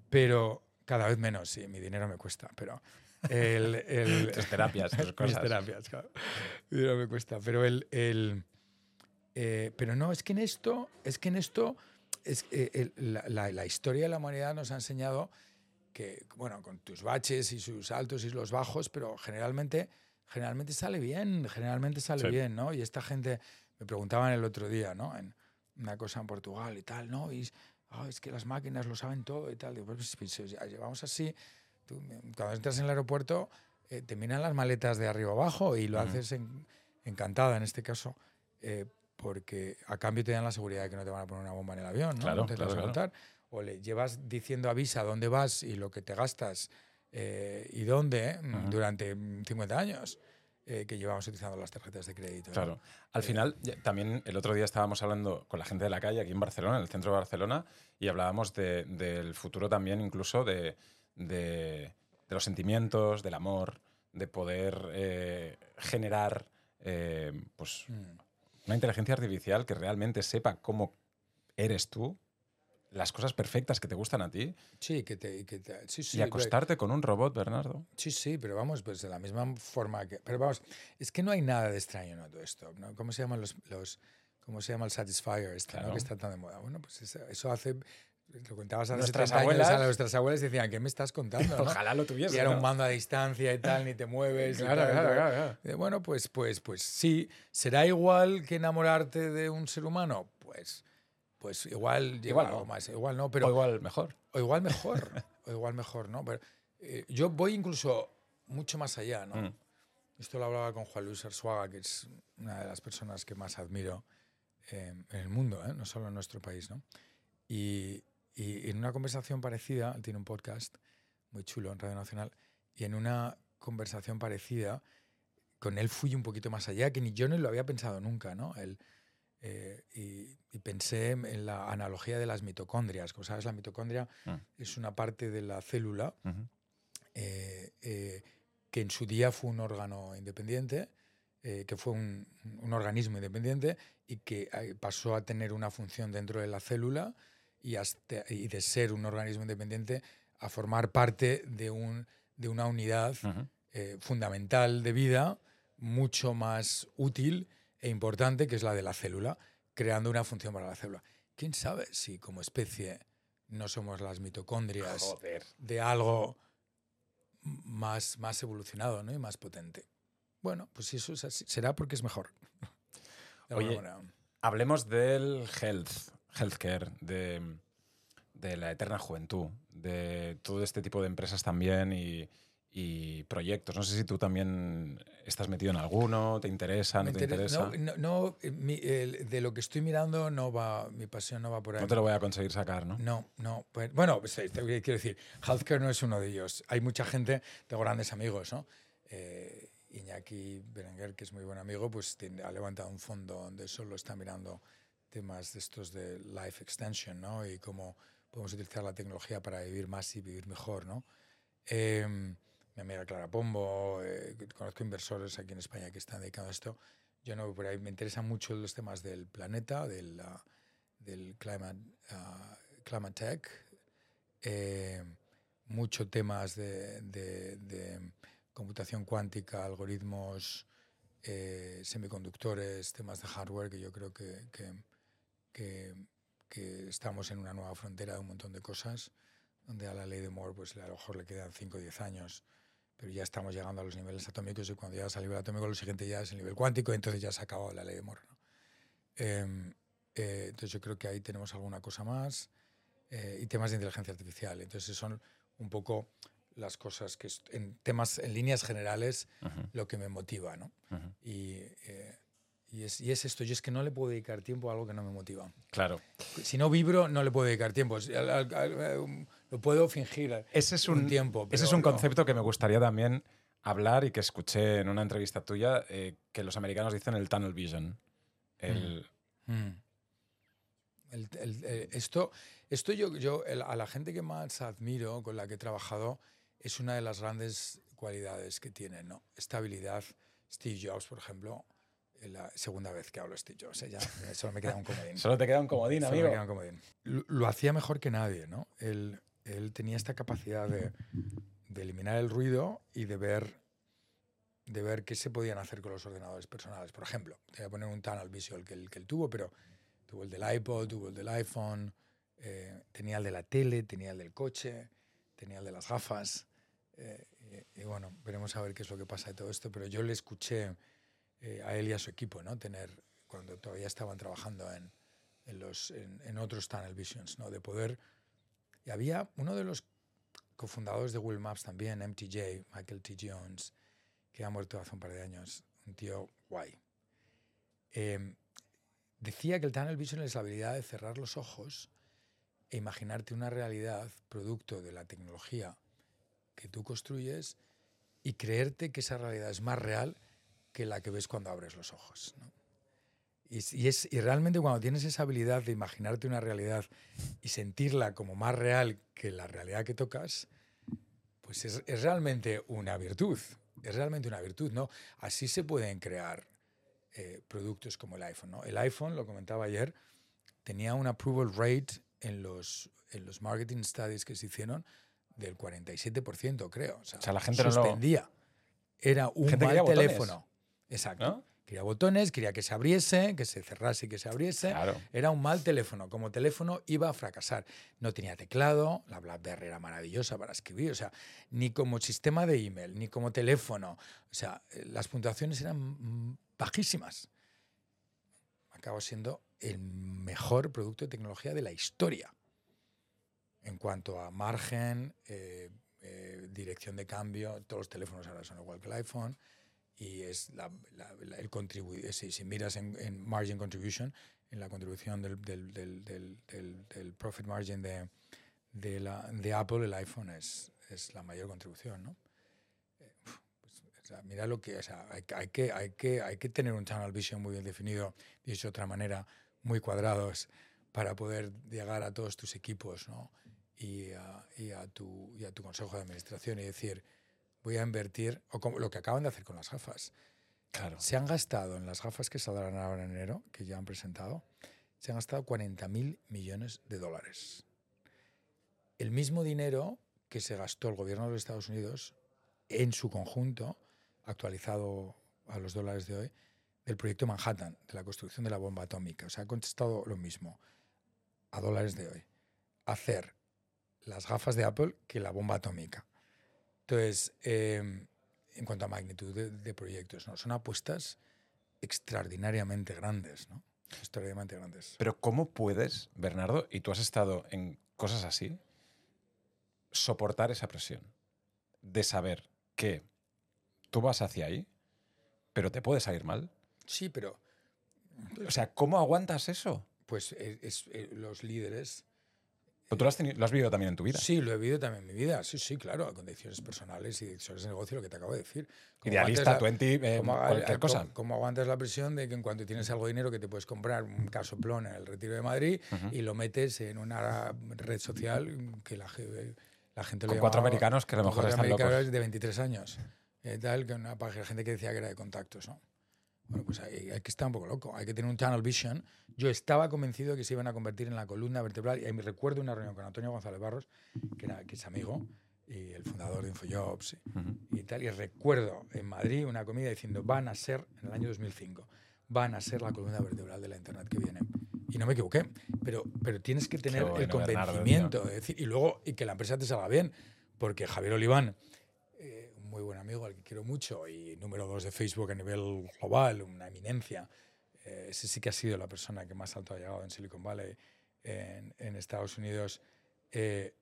pero cada vez menos, sí, mi dinero me cuesta, pero el, el- Tus terapias, tus mis cosas. terapias, claro. Dinero me cuesta, pero el, el eh, pero no, es que en esto, es que en esto, es, eh, el- la, la- la historia de la humanidad nos ha enseñado que, bueno, con tus baches y sus altos y los bajos, pero generalmente, generalmente sale bien, generalmente sale Sí. bien, ¿no? Y esta gente, me preguntaban el otro día, ¿no? En una cosa en Portugal y tal, ¿no? Y "Ah, es que las máquinas lo saben todo y tal. Digo, pues, pues, si llevamos así, tú, cuando entras en el aeropuerto, eh, te miran las maletas de arriba abajo y lo haces en- encantada en este caso. Eh, porque a cambio te dan la seguridad de que no te van a poner una bomba en el avión, ¿no? Claro, No te claro, vas a claro. contar. O le llevas diciendo a Visa dónde vas y lo que te gastas eh, y dónde Ujú. durante mm, 50 años eh, que llevamos utilizando las tarjetas de crédito. ¿no? Claro. Al final, también el otro día estábamos hablando con la gente de la calle aquí en Barcelona, en el centro de Barcelona, y hablábamos de- del futuro también, incluso de, de- de los sentimientos, del amor, de poder eh, generar eh, pues, Mm. una inteligencia artificial que realmente sepa cómo eres tú, las cosas perfectas que te gustan a ti, Sí, que te, que te- sí, sí, y pero- acostarte con un robot, Bernardo. Sí, sí, pero vamos, pues de la misma forma que. Pero vamos, es que no hay nada de extraño en todo esto. ¿no? ¿Cómo se llaman los. los ¿Cómo se llama el Satisfyer este, ¿no? Claro. que está tan de moda? Bueno, pues eso hace. Lo contabas hace Nuestras 70 años abuelas- a nuestras abuelas y decían, ¿qué me estás contando? no? Ojalá lo tuviese. Y era ¿no? un mando a distancia y tal, ni te mueves. y Claro, tal, claro, tal. claro, claro. Y de, Bueno, pues, pues, pues sí. ¿Será igual que enamorarte de un ser humano? Pues, pues igual, Igual algo no. más. Igual no, O pero igual mejor. o igual mejor, o igual mejor, ¿no? Pero, eh, yo voy incluso mucho más allá, ¿no? Mm. Esto lo hablaba con Juan Luis Arzuaga, que es una de las personas que más admiro eh, en el mundo, ¿eh? no solo en nuestro país, ¿no? Y, y en una conversación parecida, él tiene un podcast muy chulo en Radio Nacional, y en una conversación parecida, con él fui un poquito más allá, que ni yo no lo había pensado nunca, ¿no? Él, eh, y, y pensé en la analogía de las mitocondrias. Como sabes, la mitocondria Mm. es una parte de la célula Ujú. eh, eh, que en su día fue un órgano independiente, eh, que fue un, un organismo independiente y que eh, pasó a tener una función dentro de la célula y, hasta- y de ser un organismo independiente a formar parte de, un, de una unidad eh, fundamental de vida, mucho más útil e importante, que es la de la célula, creando una función para la célula. ¿Quién sabe si como especie no somos las mitocondrias Joder. de algo más, más evolucionado ¿no? y más potente? Bueno, pues si eso es así, será porque es mejor. De Oye. Hablemos del health, healthcare, de, de la eterna juventud, de todo este tipo de empresas también y, y proyectos. No sé si tú también estás metido en alguno, te interesa, no te interesa- no, no, no, eh, mi- de lo que estoy mirando no va, mi pasión no va por ahí. No te lo voy a conseguir sacar, ¿no? No, no. pues, bueno, pues, quiero decir, healthcare no es uno de ellos. Hay mucha gente, tengo grandes amigos, ¿no? Eh, Iñaki Berenguer, que es muy buen amigo, pues tiene- ha levantado un fondo donde solo está mirando temas de estos de life extension, ¿no? Y cómo podemos utilizar la tecnología para vivir más y vivir mejor, ¿no? Eh, mi amiga Clara Pombo, eh, conozco inversores aquí en España que están dedicados a esto. Yo no por ahí, me interesan mucho los temas del planeta, del, ah, del climate, ah, climate tech, eh, mucho temas de, de- de computación cuántica, algoritmos, eh, semiconductores, temas de hardware, que yo creo que, que, que- que estamos en una nueva frontera de un montón de cosas, donde a la ley de Moore pues, a lo mejor le quedan 5 o 10 años, pero ya estamos llegando a los niveles atómicos y cuando llegas al nivel atómico lo siguiente ya es el nivel cuántico y entonces ya se ha acabado la ley de Moore. ¿no? Em, eh, entonces yo creo que ahí tenemos alguna cosa más eh, y temas de inteligencia artificial. Entonces son un poco las cosas que en temas, en líneas generales, Ujú, lo que me motiva, ¿no? ujú. Y, eh, y, es, y es esto, yo es que no le puedo dedicar tiempo a algo que no me motiva. Claro. Si no vibro, no le puedo dedicar tiempo. Um, lo puedo fingir Ese es un, un, tiempo. ese es un no. concepto que me gustaría también hablar y que escuché en una entrevista tuya, eh, que los americanos dicen el tunnel vision. El, Mm. El- el- eh, esto esto yo, yo el- a la gente que más admiro, con la que he trabajado, es una de las grandes cualidades que tiene, ¿no? Estabilidad. Steve Jobs, por ejemplo, la segunda vez que hablo Steve Jobs, ya solo me queda un comodín. Solo te queda un comodín, Solo me amigo. queda un comodín. Lo, lo hacía mejor que nadie, ¿no? Él, él tenía esta capacidad de, de eliminar el ruido y de ver, de ver qué se podían hacer con los ordenadores personales. Por ejemplo, te voy a poner un tunnel visual que él, que él tuvo, pero tuvo el del iPod, tuvo el del iPhone, eh, tenía el de la tele, tenía el del coche, tenía el de las gafas. eh, y, y bueno, veremos a ver qué es lo que pasa de todo esto, pero yo le escuché eh, a él y a su equipo, ¿no? Tener, cuando todavía estaban trabajando en, en, otros Tunnel Visions, ¿no? De poder... Y había uno de los cofundadores de Google Maps también, MTJ, Michael T. Jones, que ha muerto hace un par de años, un tío guay. Eh, decía que el tunnel vision es la habilidad de cerrar los ojos e imaginarte una realidad producto de la tecnología que tú construyes y creerte que esa realidad es más real que la que ves cuando abres los ojos. ¿no? Y, y es, y realmente cuando tienes esa habilidad de imaginarte una realidad y sentirla como más real que la realidad que tocas, pues es, es realmente una virtud. Es realmente una virtud, ¿no? Así se pueden crear eh, productos como el iPhone, ¿no? El iPhone, lo comentaba ayer, tenía un approval rate en los, en los marketing studies que se hicieron del 47%, creo. O sea, O sea, la gente no lo- suspendía. Era un Gente mal teléfono. Exacto. ¿No? Quería botones, quería que se abriese, que se cerrase y que se abriese. Claro. Era un mal teléfono. Como teléfono iba a fracasar. No tenía teclado, la BlackBerry era maravillosa para escribir, o sea, ni como sistema de email, ni como teléfono. O sea, eh, las puntuaciones eran bajísimas. Acabó siendo el mejor producto de tecnología de la historia. En cuanto a margen, eh, eh, dirección de cambio, todos los teléfonos ahora son igual que el iPhone y es la, la- la- el contribu- si, si miras en, en margin contribution, en la contribución del, del, del, del- profit margin de, de, de Apple, el iPhone es, es la mayor contribución, ¿no? Eh, pues, o sea, mira lo que, o sea, hay, hay que, hay, que, hay que tener un channel vision muy bien definido, dicho de otra manera, muy cuadrados para poder llegar a todos tus equipos, ¿no? Y a, y a tu, y a tu consejo de administración y decir, voy a invertir, o como lo que acaban de hacer con las gafas. Claro. Se han gastado en las gafas que saldrán ahora en enero, que ya han presentado, se han gastado 40 mil millones de dólares. El mismo dinero que se gastó el gobierno de los Estados Unidos en su conjunto, actualizado a los dólares de hoy, del proyecto Manhattan, de la construcción de la bomba atómica. O sea, ha contestado lo mismo a dólares de hoy. Hacer las gafas de Apple que la bomba atómica. Entonces, eh, en cuanto a magnitud de, de proyectos, ¿no? son apuestas extraordinariamente grandes, ¿no? Extraordinariamente grandes. Pero ¿cómo puedes, Bernardo, y tú has estado en cosas así, soportar esa presión de saber que tú vas hacia ahí, pero te puede salir mal? Sí, pero O sea, ¿cómo aguantas eso? pues es, es- eh, los líderes Pero tú lo has, teni- lo has vivido también en tu vida. Sí, lo he vivido también en mi vida. Sí, sí, claro, con decisiones personales y decisiones de negocio, lo que te acabo de decir. ¿Cómo Idealista, aguantas 20, eh, aga- cualquier cosa. cómo- cómo aguantas la presión de que en cuanto tienes algo de dinero que te puedes comprar un casoplón en el Retiro de Madrid Ujú. y lo metes en una red social que la, la gente lo Con cuatro americanos que a lo mejor están locos. de 23 años. eh, tal, que una página, gente que decía que era de contactos, ¿no? Bueno, pues hay, hay que estar un poco loco, hay que tener un channel vision. Yo estaba convencido de que se iban a convertir en la columna vertebral y me recuerdo una reunión con Antonio González Barros, que, era, que es amigo y el fundador de Infojobs y, Ujú. y tal, y recuerdo en Madrid una comida diciendo, van a ser, en el año 2005, van a ser la columna vertebral de la Internet que viene. Y no me equivoqué, pero, pero tienes que tener el bueno, Bernardo, convencimiento de decir, y luego, y que la empresa te salga bien, porque Javier Oliván, muy buen amigo al que quiero mucho y número dos de Facebook a nivel global, una eminencia, eh, ese sí que ha sido la persona que más alto ha llegado en Silicon Valley, en, en Estados Unidos, eh,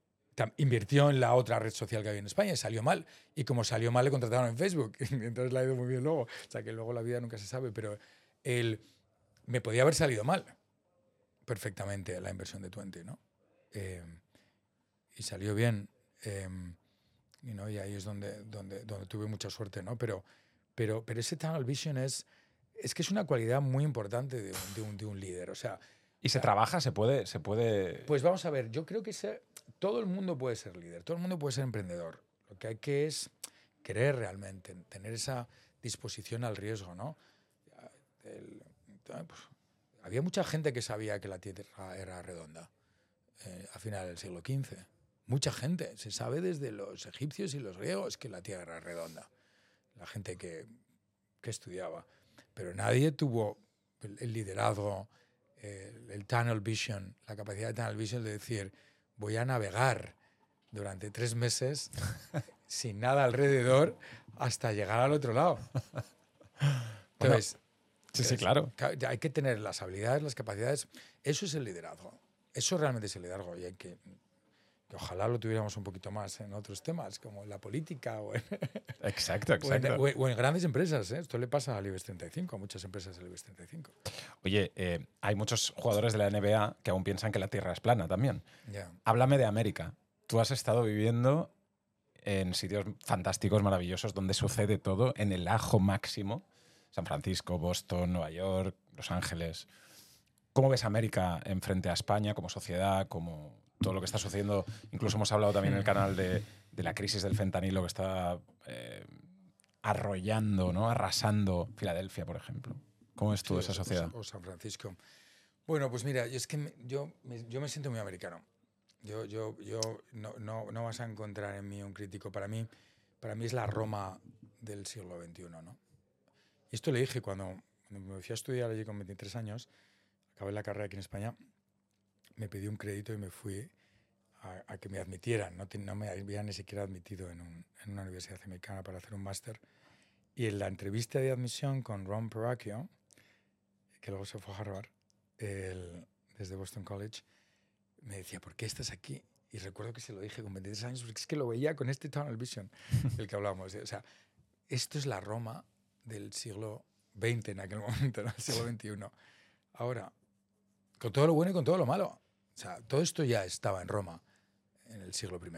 invirtió en la otra red social que había en España y salió mal. Y como salió mal, le contrataron en Facebook. Entonces le ha ido muy bien luego. O sea, que luego la vida nunca se sabe, pero él me podía haber salido mal perfectamente la inversión de Twenty, ¿no? Eh, y salió bien. Y, ¿no? y ahí es donde, donde, donde tuve mucha suerte, ¿no? Pero, pero, pero ese tunnel vision es, es que es una cualidad muy importante de un, de un, de un líder. O sea, Y se trabaja, se puede, se puede. pues vamos a ver, yo creo que ser- todo el mundo puede ser líder, todo el mundo puede ser emprendedor. Lo que hay que es querer realmente, tener esa disposición al riesgo, ¿no? El- pues, había mucha gente que sabía que la Tierra era redonda eh, a final del siglo XV. Mucha gente. Se sabe desde los egipcios y los griegos que la Tierra era redonda. La gente que, que estudiaba. Pero nadie tuvo el, el liderazgo, el, el tunnel vision, la capacidad de tunnel vision de decir, voy a navegar durante tres meses sin nada alrededor hasta llegar al otro lado. Entonces, sí, sí, es- claro. hay que tener las habilidades, las capacidades. Eso es el liderazgo. Eso realmente es el liderazgo y hay que, que ojalá lo tuviéramos un poquito más en otros temas, como en la política o en, Exacto, exacto. o en- o en grandes empresas. ¿eh? Esto le pasa al IBEX 35, a muchas empresas del IBEX 35. Oye, eh, hay muchos jugadores de la NBA que aún piensan que la Tierra es plana también. Háblame de América. Tú has estado viviendo en sitios fantásticos, maravillosos, donde sucede todo en el ajo máximo. San Francisco, Boston, Nueva York, Los Ángeles. ¿Cómo ves América en frente a España como sociedad, como todo lo que está sucediendo? Incluso hemos hablado también en el canal de, de la crisis del fentanilo que está eh, arrollando, ¿no? arrasando Filadelfia, por ejemplo. ¿Cómo es tú Sí, esa o- sociedad? O, San Francisco. Bueno, pues mira, yo es que me- yo, me, yo me siento muy americano. Yo, yo, yo no, no, no vas a encontrar en mí un crítico. Para mí, para mí es la Roma del siglo XXI, ¿no? Y esto le dije cuando, cuando me fui a estudiar allí con 23 años, acabé la carrera aquí en España, me pedí un crédito y me fui a, a que me admitieran. No, te- no me habían ni siquiera admitido en, un- en una universidad americana para hacer un máster. Y en la entrevista de admisión con Ron Peracchio, que luego se fue a Harvard, el- desde Boston College, me decía, ¿por qué estás aquí? Y recuerdo que se lo dije con 23 años, porque es que lo veía con este Tunnel Vision, del que hablábamos. O sea, esto es la Roma del siglo XX en aquel momento, ¿no? el siglo XXI. Ahora, con todo lo bueno y con todo lo malo. O sea, todo esto ya estaba en Roma en el siglo I.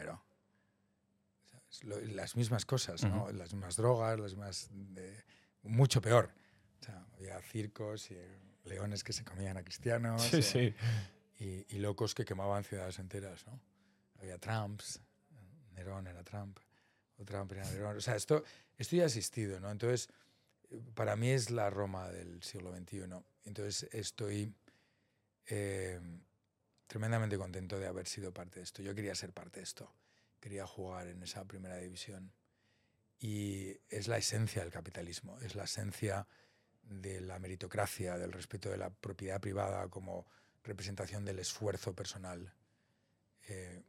Lo- las mismas cosas, ¿no? Ujú. Las mismas drogas, las de- mucho peor. O sea, había circos y leones que se comían a cristianos. Sí, eh, sí. y, y locos que quemaban ciudades enteras, ¿no? Había Trumps, Nerón era Trump, o Trump era Nerón. O sea, esto, esto ya ha existido, ¿no? Entonces, para mí es la Roma del siglo XXI. Entonces, estoy eh, tremendamente contento de haber sido parte de esto. Yo quería ser parte de esto. Quería jugar en esa primera división. Y es la esencia del capitalismo, es la esencia de la meritocracia, del respeto de la propiedad privada como representación del esfuerzo personal, eh,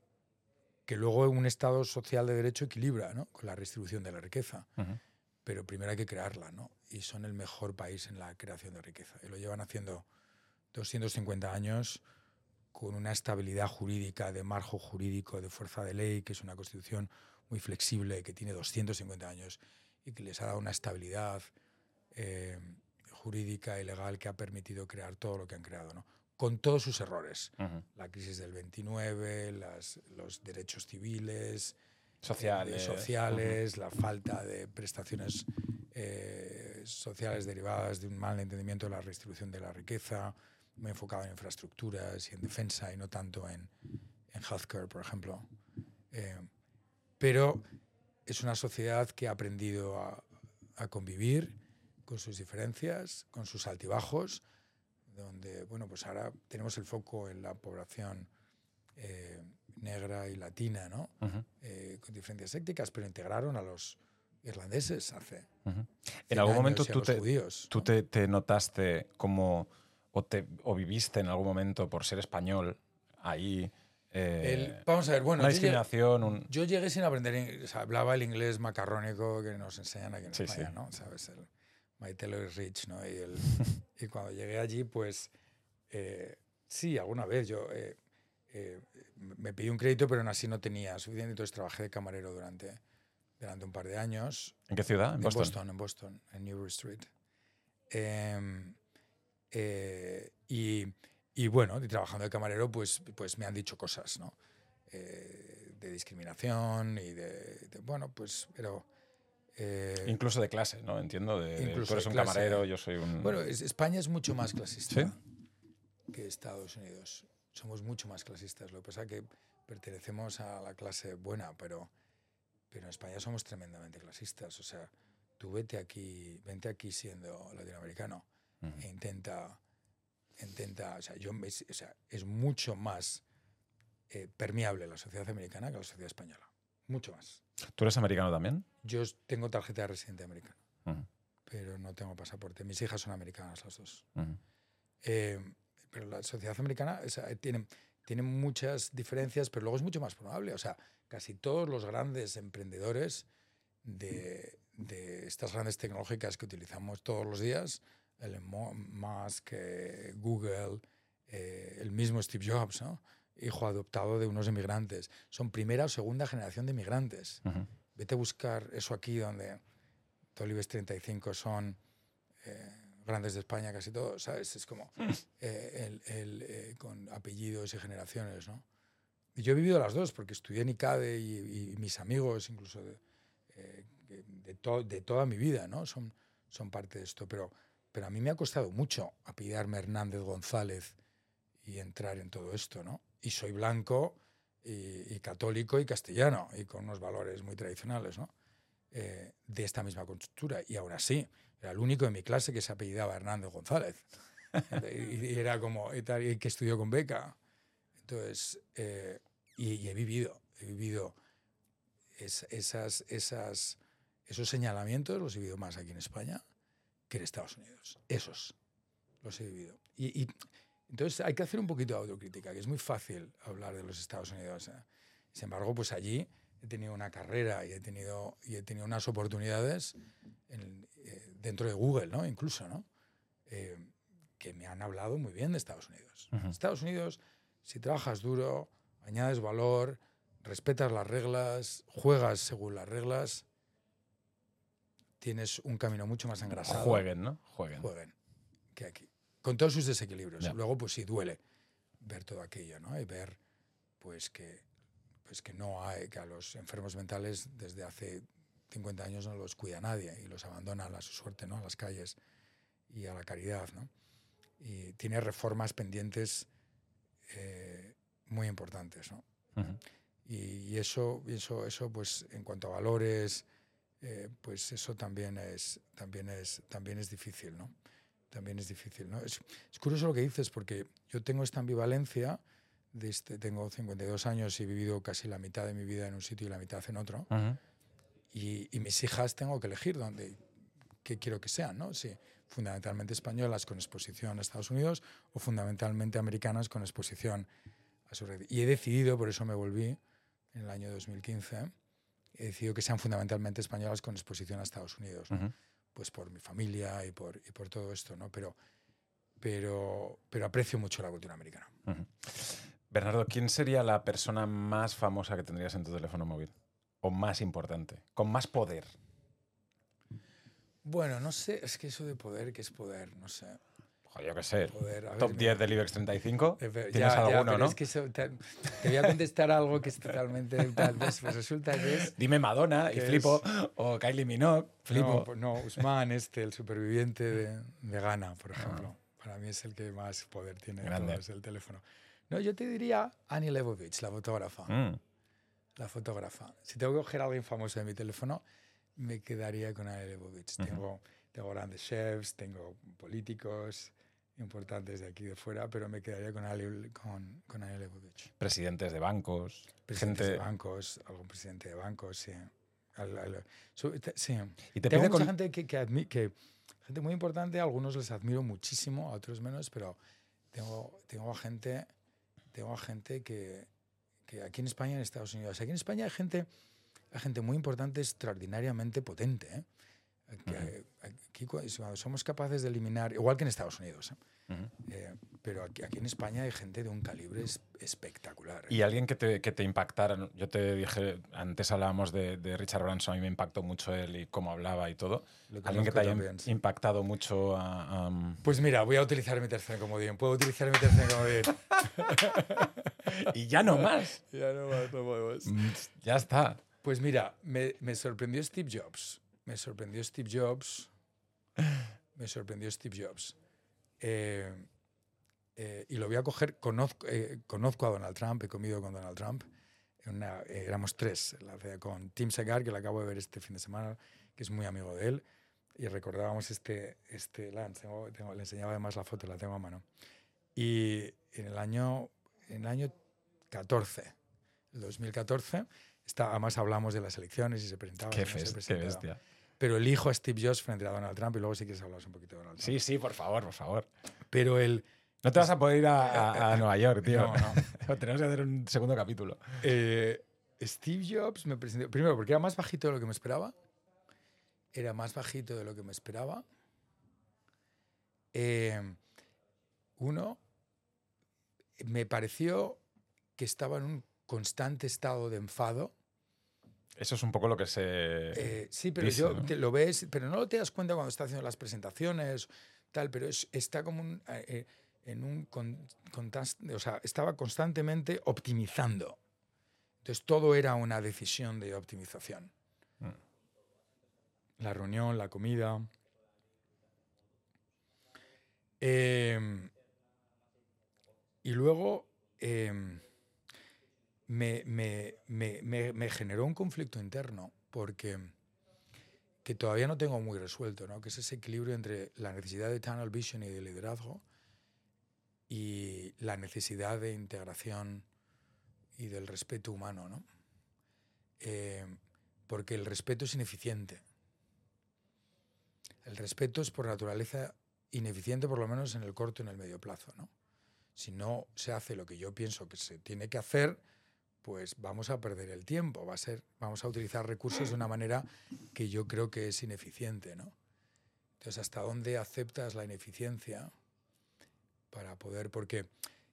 que luego un Estado social de derecho equilibra ¿no? con la redistribución de la riqueza. Ujú. Pero primero hay que crearla, ¿no? Y son el mejor país en la creación de riqueza. Y lo llevan haciendo 250 años con una estabilidad jurídica, de marco jurídico, de fuerza de ley, que es una constitución muy flexible, que tiene 250 años y que les ha dado una estabilidad eh, jurídica y legal que ha permitido crear todo lo que han creado, ¿no? con todos sus errores. Ujú. La crisis del 29, las- los derechos civiles, eh, Sociales. sociales, la falta de prestaciones eh, sociales derivadas de un mal entendimiento de la redistribución de la riqueza, muy enfocado en infraestructuras y en defensa y no tanto en, en healthcare, por ejemplo. Eh, pero es una sociedad que ha aprendido a, a convivir con sus diferencias, con sus altibajos, donde, bueno, pues ahora tenemos el foco en la población eh, negra y latina, ¿no? Eh, con diferencias étnicas, pero integraron a los irlandeses hace. ujú. 100 En algún momento tú te, judíos, tú ¿no? te, te notaste como, o, te, o viviste en algún momento por ser español ahí. eh, El- vamos a ver, bueno, una yo llegué, discriminación, un... yo llegué sin aprender, o sea, hablaba el inglés macarrónico que nos enseñan aquí en Sí, España, sí. ¿no? ¿Sabes? El My Taylor is Rich, ¿no? Y, el- y cuando llegué allí, pues eh, sí, alguna vez yo eh, eh, me pedí un crédito, pero aún así no tenía suficiente, entonces trabajé de camarero durante, durante un par de años ¿En qué ciudad? En En Boston. Boston, en Boston, en Newbury Street. Em, eh, y, y bueno, y trabajando de camarero, pues, pues me han dicho cosas, ¿no? Eh, de discriminación y de, de- bueno, pues, pero... eh, Incluso de clase, ¿no? Entiendo. De, Incluso tú eres un clase. camarero, yo soy un. bueno, es- España es mucho más clasista ¿Sí? que Estados Unidos. Somos mucho más clasistas. Lo que pasa es que pertenecemos a la clase buena, pero, pero en España somos tremendamente clasistas. O sea, tú vete aquí, vente aquí siendo latinoamericano E intenta, intenta, o sea, yo me- o sea, es mucho más eh, permeable la sociedad americana que la sociedad española. Mucho más. ¿Tú eres americano también? Yo tengo tarjeta de residente americano, pero no tengo pasaporte. Mis hijas son americanas las dos. Eh, pero la sociedad americana o sea, tiene, tiene muchas diferencias, pero luego es mucho más probable. O sea, casi todos los grandes emprendedores de, de estas grandes tecnológicas que utilizamos todos los días, el Mo- Musk, eh, Google, eh, el mismo Steve Jobs, ¿no? hijo adoptado de unos inmigrantes. Son primera o segunda generación de inmigrantes. Vete a buscar eso aquí donde Tolibes 35 son eh, grandes de España casi todos, ¿sabes? Es como eh, el, el, con apellidos y generaciones, ¿no? Y yo he vivido las dos porque estudié en ICADE y, y mis amigos, incluso de, de, de to- de toda mi vida, ¿no? Son, son parte de esto. Pero, pero a mí me ha costado mucho apellidarme Hernández González y entrar en todo esto, ¿no? Y soy blanco y, católico y castellano y con unos valores muy tradicionales, ¿no? Eh, de esta misma cultura. Y ahora sí, era el único en mi clase que se apellidaba Hernández González. y, era como, y, que estudió con beca. Entonces, eh, y, he vivido, he vivido es- esas, esas, esos señalamientos, los he vivido más aquí en España que en Estados Unidos. Esos los he vivido. Y, y entonces hay que hacer un poquito de autocrítica, que es muy fácil hablar de los Estados Unidos. ¿eh? Sin embargo, pues allí he tenido una carrera y he tenido, y he tenido unas oportunidades en- eh, dentro de Google, ¿no? Incluso, ¿no? Eh, que me han hablado muy bien de Estados Unidos. Ujú. Estados Unidos, si trabajas duro, añades valor, respetas las reglas, juegas según las reglas, tienes un camino mucho más engrasado. Jueguen, ¿no? Jueguen. Jueguen que aquí. Con todos sus desequilibrios. Ya. Luego, pues sí duele ver todo aquello, ¿no? Y ver, pues que, pues que no hay, que a los enfermos mentales desde hace 50 años no los cuida nadie y los abandona a su suerte, ¿no? A las calles y a la caridad, ¿no? Y tiene reformas pendientes eh, muy importantes, ¿no? Ujú. Y, y eso, eso, eso, pues, en cuanto a valores, eh, pues eso también es, también es, también es difícil, ¿no? También es difícil, ¿no? Es, es curioso lo que dices, porque yo tengo esta ambivalencia, de este, tengo 52 años y he vivido casi la mitad de mi vida en un sitio y la mitad en otro, y, y mis hijas tengo que elegir dónde, qué quiero que sean, ¿no? Si fundamentalmente españolas con exposición a Estados Unidos o fundamentalmente americanas con exposición a su red. Y he decidido, por eso me volví en el año 2015, he decidido que sean fundamentalmente españolas con exposición a Estados Unidos, pues por mi familia y por, y por todo esto, ¿no? Pero, pero, pero aprecio mucho la cultura americana. Bernardo, ¿quién sería la persona más famosa que tendrías en tu teléfono móvil? O más importante, con más poder. Bueno, no sé, es que eso de poder, ¿qué es poder? No sé. Joder, yo qué sé. Poder, a ver, Top me- 10 del IBEX 35. Eh, pero- ¿Tienes ya, ya, alguno, pero no? Es que eso, te, te voy a contestar algo que es totalmente tal vez, pues resulta que es Dime Madonna y flipo. O Kylie Minogue, flipo. no, pues no, Usman este, el superviviente de, de Ghana, por ejemplo. Para mí es el que más poder tiene de Grande. todos, el teléfono. No, yo te diría Annie Leibovitz, la fotógrafa. Mm. La fotógrafa. Si tengo que coger a alguien famoso de mi teléfono, me quedaría con Annie Leibovitz. Ujú. tengo, tengo grandes chefs, tengo políticos importantes de aquí de fuera, pero me quedaría con Annie, con, con Annie Leibovitz. Presidentes de bancos. Presidentes gente. de bancos, algún presidente de bancos, sí. Al- al- su- te- sí. Y te Tengo mucha con- gente que, que, admi- que- gente muy importante, a algunos les admiro muchísimo, a otros menos, pero tengo, tengo a gente, tengo a gente que, que aquí en España y en Estados Unidos. Aquí en España hay gente, hay gente muy importante, extraordinariamente potente. ¿eh? Aquí, somos capaces de eliminar, igual que en Estados Unidos, ¿eh? Eh, pero aquí, aquí en España hay gente de un calibre es- espectacular. ¿eh? Y alguien que te, que te impactara. Yo te dije, antes hablábamos de, de Richard Branson, a mí me impactó mucho él y cómo hablaba y todo. Alguien que te haya también, sí. impactado mucho a- a- Pues mira, voy a utilizar mi tercer comodín. ¿Puedo utilizar mi tercer comodín? Y ya no más. ya no más, no podemos. Mm, ya está. Pues mira, me, me sorprendió Steve Jobs. Me sorprendió Steve Jobs. Me sorprendió Steve Jobs. Eh, eh, y lo voy a coger. Conozco, eh, conozco a Donald Trump, he comido con Donald Trump. Una- eh, éramos tres, la con Tim Segar, que lo acabo de ver este fin de semana, que es muy amigo de él. Y recordábamos este, este lunch. Tengo- tengo- le enseñaba además la foto, la tengo a mano. Y en el año, en el año 14, el 2014, está, además hablamos de las elecciones y se presentaba. Qué, y no se fes- qué presentaba. bestia. Pero elijo a Steve Jobs frente a Donald Trump y luego si quieres hablamos un poquito de Donald Trump. Sí, sí, por favor, por favor. Pero el... No te vas a poder ir a, a- a Nueva York, tío. No, no. Tenemos que hacer un segundo capítulo. Eh, Steve Jobs me presentó, primero porque era más bajito de lo que me esperaba, era más bajito de lo que me esperaba. Eh, uno, me pareció que estaba en un constante estado de enfado. Eso es un poco lo que se. Eh, sí, pero dice, yo ¿no? te lo ves, pero no te das cuenta cuando está haciendo las presentaciones, tal, pero es- está como un, eh, eh, en un con- o sea, estaba constantemente optimizando. Entonces todo era una decisión de optimización. Mm. La reunión, la comida. Em, y luego em, me, me- me- me- generó un conflicto interno porque que todavía no tengo muy resuelto, ¿no? que es ese equilibrio entre la necesidad de tunnel vision y de liderazgo y la necesidad de integración y del respeto humano. ¿no? Eh, porque el respeto es ineficiente. El respeto es por naturaleza ineficiente, por lo menos en el corto y en el medio plazo. ¿no? Si no se hace lo que yo pienso que se tiene que hacer, pues vamos a perder el tiempo, va a ser, vamos a utilizar recursos de una manera que yo creo que es ineficiente, ¿no? Entonces, ¿hasta dónde aceptas la ineficiencia para poder? Porque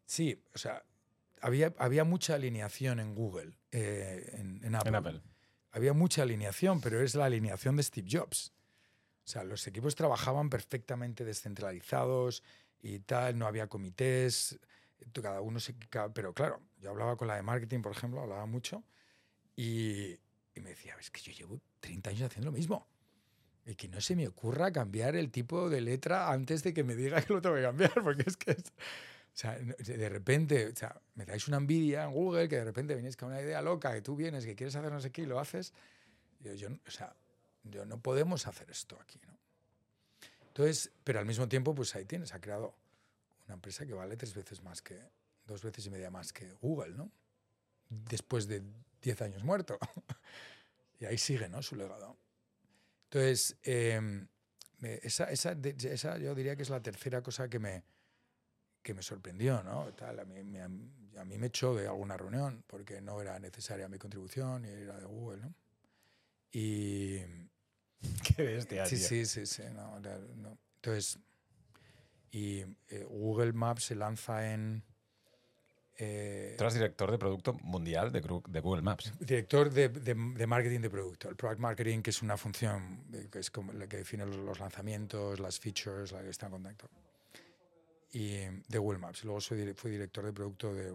sí, o sea, había, había mucha alineación en Google, eh, en, en Apple. En Apple. Había mucha alineación, pero es la alineación de Steve Jobs. O sea, los equipos trabajaban perfectamente descentralizados y tal, no había comités, cada uno se... Pero claro, yo hablaba con la de marketing, por ejemplo, hablaba mucho y, y me decía, es que yo llevo 30 años haciendo lo mismo. Y que no se me ocurra cambiar el tipo de letra antes de que me diga que lo tengo que cambiar, porque es que es... O sea, de repente, o sea, me dais una envidia en Google que de repente vienes con una idea loca, que tú vienes, que quieres hacer no sé qué y lo haces. Yo, yo o sea, yo no podemos hacer esto aquí, ¿no? Entonces, pero al mismo tiempo, pues ahí tienes, ha creado una empresa que vale tres veces más que, dos veces y media más que Google, ¿no? Después de 10 años muerto. y ahí sigue, ¿no? Su legado. Entonces, eh, esa, esa, esa yo diría que es la tercera cosa que me, que me sorprendió, ¿no? Tal, a, mí, me, a mí me echó de alguna reunión porque no era necesaria mi contribución y era de Google, ¿no? Y, Qué bestia, Sí, tío. sí, sí, sí. no, no. Entonces, y eh, Google Maps se lanza en... eh, Tú eras director de producto mundial de, Google Maps. director de, de- de marketing de producto. El product marketing, que es una función eh, que es como la que define los, los lanzamientos, las features, la que está en contacto. Y de Google Maps. Luego soy, fui director de producto de,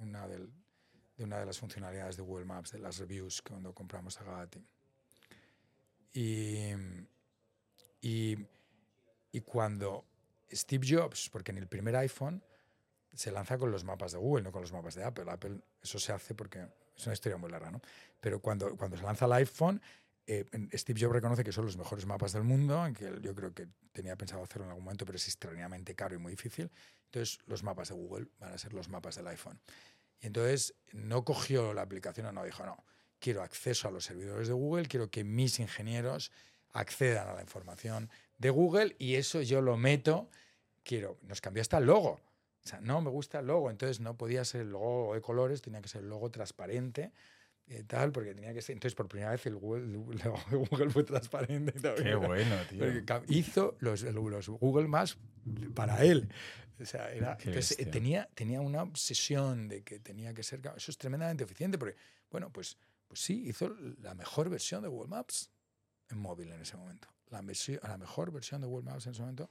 una del- de una de las funcionalidades de Google Maps, de las reviews, cuando compramos a Gatti. Y, y, y cuando Steve Jobs, porque en el primer iPhone se lanza con los mapas de Google, no con los mapas de Apple. Apple, eso se hace porque es una historia muy larga, ¿no? Pero cuando, cuando se lanza el iPhone, eh, Steve Jobs reconoce que son los mejores mapas del mundo, que yo creo que tenía pensado hacerlo en algún momento, pero es extraordinariamente caro y muy difícil. Entonces, los mapas de Google van a ser los mapas del iPhone. Y entonces no cogió la aplicación no, dijo, no, quiero acceso a los servidores de Google, quiero que mis ingenieros accedan a la información de Google y eso yo lo meto, quiero, nos cambió hasta el logo. O sea, no me gusta el logo, entonces no podía ser el logo de colores, tenía que ser el logo transparente y tal, porque tenía que ser. Entonces, por primera vez el, Google, el logo de Google fue transparente. y tal, Qué bueno, tío. hizo los, los Google Maps para él. O sea, era, entonces, eh, tenía, tenía una obsesión de que tenía que ser. Eso es tremendamente eficiente, porque, bueno, pues, pues sí, hizo la mejor versión de Google Maps en móvil en ese momento. La, la mejor versión de Google Maps en ese momento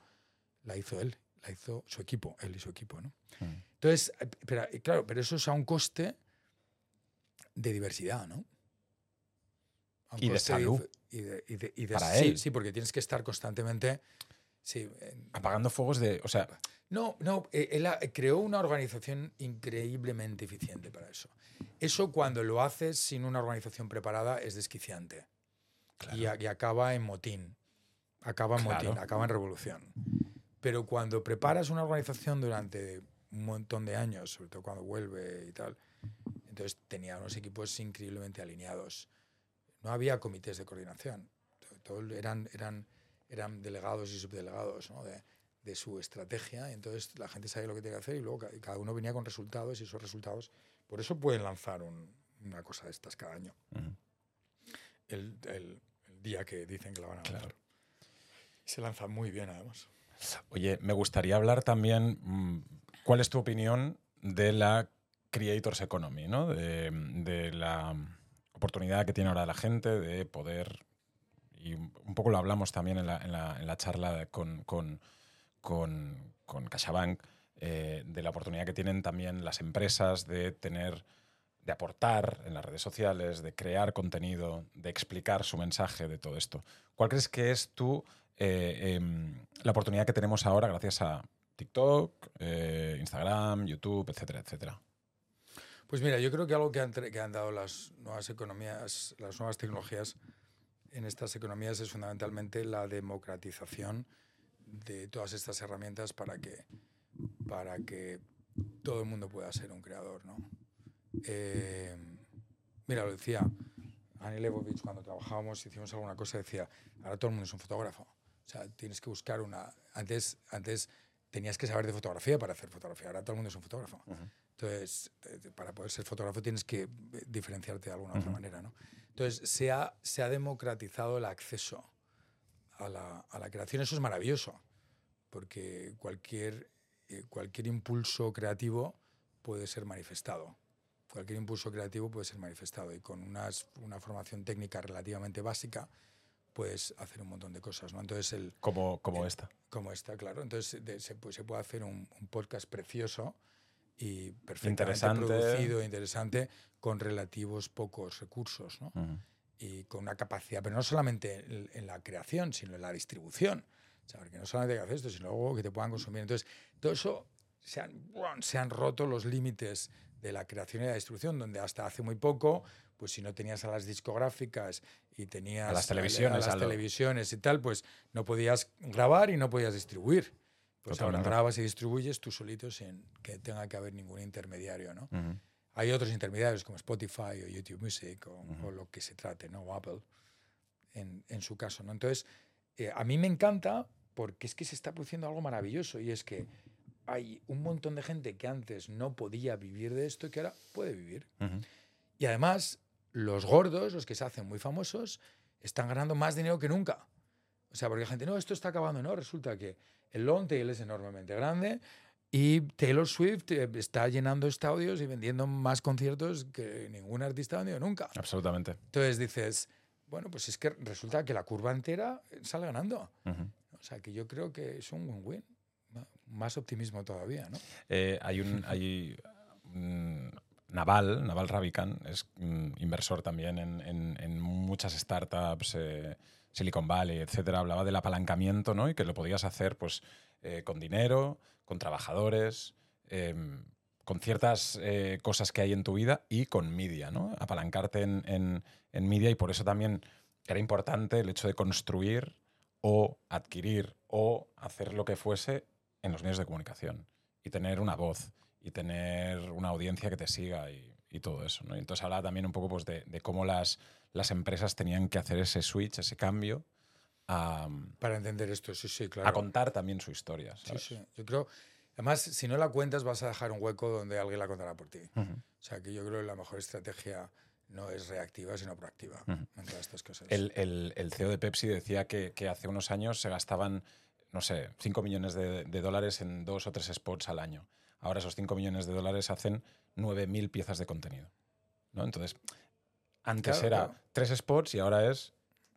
la hizo él, la hizo su equipo, él y su equipo, ¿no? Mm. Entonces, eh, pero, eh, claro, pero eso es a un coste de diversidad, ¿no? A un Y de salud. Y de, y de- y de- Para sí, él. Sí, porque tienes que estar constantemente. Sí, en- Apagando fuegos de. O sea, no, no, eh, él creó una organización increíblemente eficiente para eso. Eso cuando lo haces sin una organización preparada es desquiciante. Y, y acaba en motín. Acaba en motín, acaba en revolución. Pero cuando preparas una organización durante un montón de años, sobre todo cuando vuelve y tal, entonces tenía unos equipos increíblemente alineados. No había comités de coordinación. Todo eran, eran, eran delegados y subdelegados ¿no? de, de su estrategia. entonces la gente sabía lo que tenía que hacer y luego ca- cada uno venía con resultados y esos resultados. Por eso pueden lanzar un- una cosa de estas cada año. Ujú. El, el- el día que dicen que la van a Claro. lanzar. Y se lanza muy bien, además. Oye, me gustaría hablar también. mm, ¿Cuál es tu opinión de la Creators Economy, ¿no? De, la oportunidad que tiene ahora la gente de poder, y un poco lo hablamos también en la, en la- en la charla con, con, con, con eh, de la oportunidad que tienen también las empresas de tener, de aportar en las redes sociales, de crear contenido, de explicar su mensaje de todo esto. ¿Cuál crees que es tú eh, em, la oportunidad que tenemos ahora gracias a TikTok, eh, Instagram, YouTube, etcétera, etcétera? Pues mira, yo creo que algo que han, que han dado las nuevas economías, las nuevas tecnologías en estas economías es fundamentalmente la democratización de todas estas herramientas para que, para que todo el mundo pueda ser un creador. ¿no? Eh, mira, lo decía Ani Leibovitz cuando trabajábamos, hicimos alguna cosa, decía, ahora todo el mundo es un fotógrafo. O sea, tienes que buscar una... Antes, antes tenías que saber de fotografía para hacer fotografía, ahora todo el mundo es un fotógrafo. Entonces, para poder ser fotógrafo tienes que eh, diferenciarte de alguna otra manera, ¿no? Entonces, se ha, se ha democratizado el acceso a la, a la creación. Eso es maravilloso, porque cualquier, eh, cualquier impulso creativo puede ser manifestado. Cualquier impulso creativo puede ser manifestado y con unas- una formación técnica relativamente básica puedes hacer un montón de cosas, ¿no? Entonces, el, Como, como Eh, esta. como esta, claro. Entonces de- se, pu- se puede hacer un, un podcast precioso y perfectamente Interesante. producido, interesante, con relativos pocos recursos, ¿no? Ujú. Y con una capacidad, pero no solamente en, en la creación, sino en la distribución. O sea, porque no solamente que hacer esto, sino luego que te puedan consumir. Entonces, todo eso se han, se han roto los límites de la creación y la distribución, donde hasta hace muy poco, pues si no tenías a las discográficas y tenías A las televisiones, a las a lo- televisiones y tal, pues no podías grabar y no podías distribuir. Pues ahora grabas y distribuyes tú solito sin que tenga que haber ningún intermediario, ¿no? Hay otros intermediarios como Spotify o YouTube Music o lo que se trate, ¿no? O Apple, en, en su caso, ¿no? Entonces, eh, a mí me encanta porque es que se está produciendo algo maravilloso y es que hay un montón de gente que antes no podía vivir de esto y que ahora puede vivir. Ujú. Y además, los gordos, los que se hacen muy famosos, están ganando más dinero que nunca. O sea, porque la gente, no, esto está acabando. No, resulta que el long tail es enormemente grande y Taylor Swift eh, está llenando estadios y vendiendo más conciertos que ningún artista ha vendido nunca. Absolutamente. Entonces dices, bueno, pues es que resulta que la curva entera sale ganando. Ujú. O sea, que yo creo que es un win-win. Más optimismo todavía, ¿no? Eh, hay un. Hay, mm, Naval, Naval Ravikant, es mm, inversor también en, en- muchas startups, eh, Silicon Valley, etcétera. Hablaba del apalancamiento, ¿no? Y que lo podías hacer, pues, eh, con dinero, con trabajadores, em, con ciertas cosas que hay en tu vida y con media, ¿no? Apalancarte en, en, en media y por eso también era importante el hecho de construir o adquirir o hacer lo que fuese en los medios de comunicación y tener una voz y tener una audiencia que te siga y, y todo eso. ¿no? Y entonces hablaba también un poco pues, de, de cómo las, las empresas tenían que hacer ese switch, ese cambio, a, Para entender esto, sí, sí, claro. a contar también su historia. Sí, ¿sabes? sí. Yo creo, además, si no la cuentas, vas a dejar un hueco donde alguien la contará por ti. Ujú. O sea, que yo creo que la mejor estrategia no es reactiva, sino proactiva Ujú. en todas estas cosas. El, el- el CEO de Pepsi decía que, que hace unos años se gastaban, no sé, 5 millones de, de dólares en dos o tres spots al año. Ahora esos 5 millones de dólares hacen 9.000 piezas de contenido. ¿no? Entonces, antes Claro, era claro. tres spots y ahora es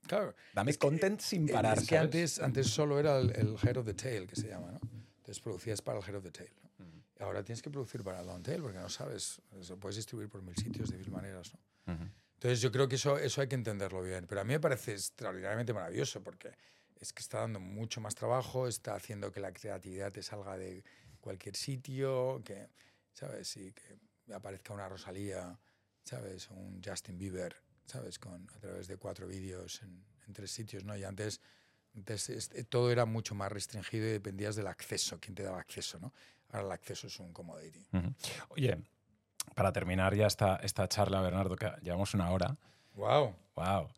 Claro. dame Es que- content sin Eh, parar. Es que ¿sabes? antes, antes solo era el, el head of the tail, que se llama, ¿no? Entonces producías para el head of the tail. ¿no? Ujú, Y ahora tienes que producir para el long tail, porque no sabes, eso puedes distribuir por mil sitios de mil maneras, ¿no? ujú. Entonces yo creo que eso, eso hay que entenderlo bien. Pero a mí me parece extraordinariamente maravilloso porque es que está dando mucho más trabajo, está haciendo que la creatividad te salga de cualquier sitio, que, ¿sabes? Y que aparezca una Rosalía, ¿sabes? O un Justin Bieber, ¿sabes? Con, a través de cuatro vídeos en, en tres sitios, ¿no? Y antes, antes este, todo era mucho más restringido y dependías del acceso, quién te daba acceso, ¿no? Ahora el acceso es un commodity. Oye, para terminar ya esta, esta charla, Bernardo, que llevamos una hora. ¡Wow! Wow.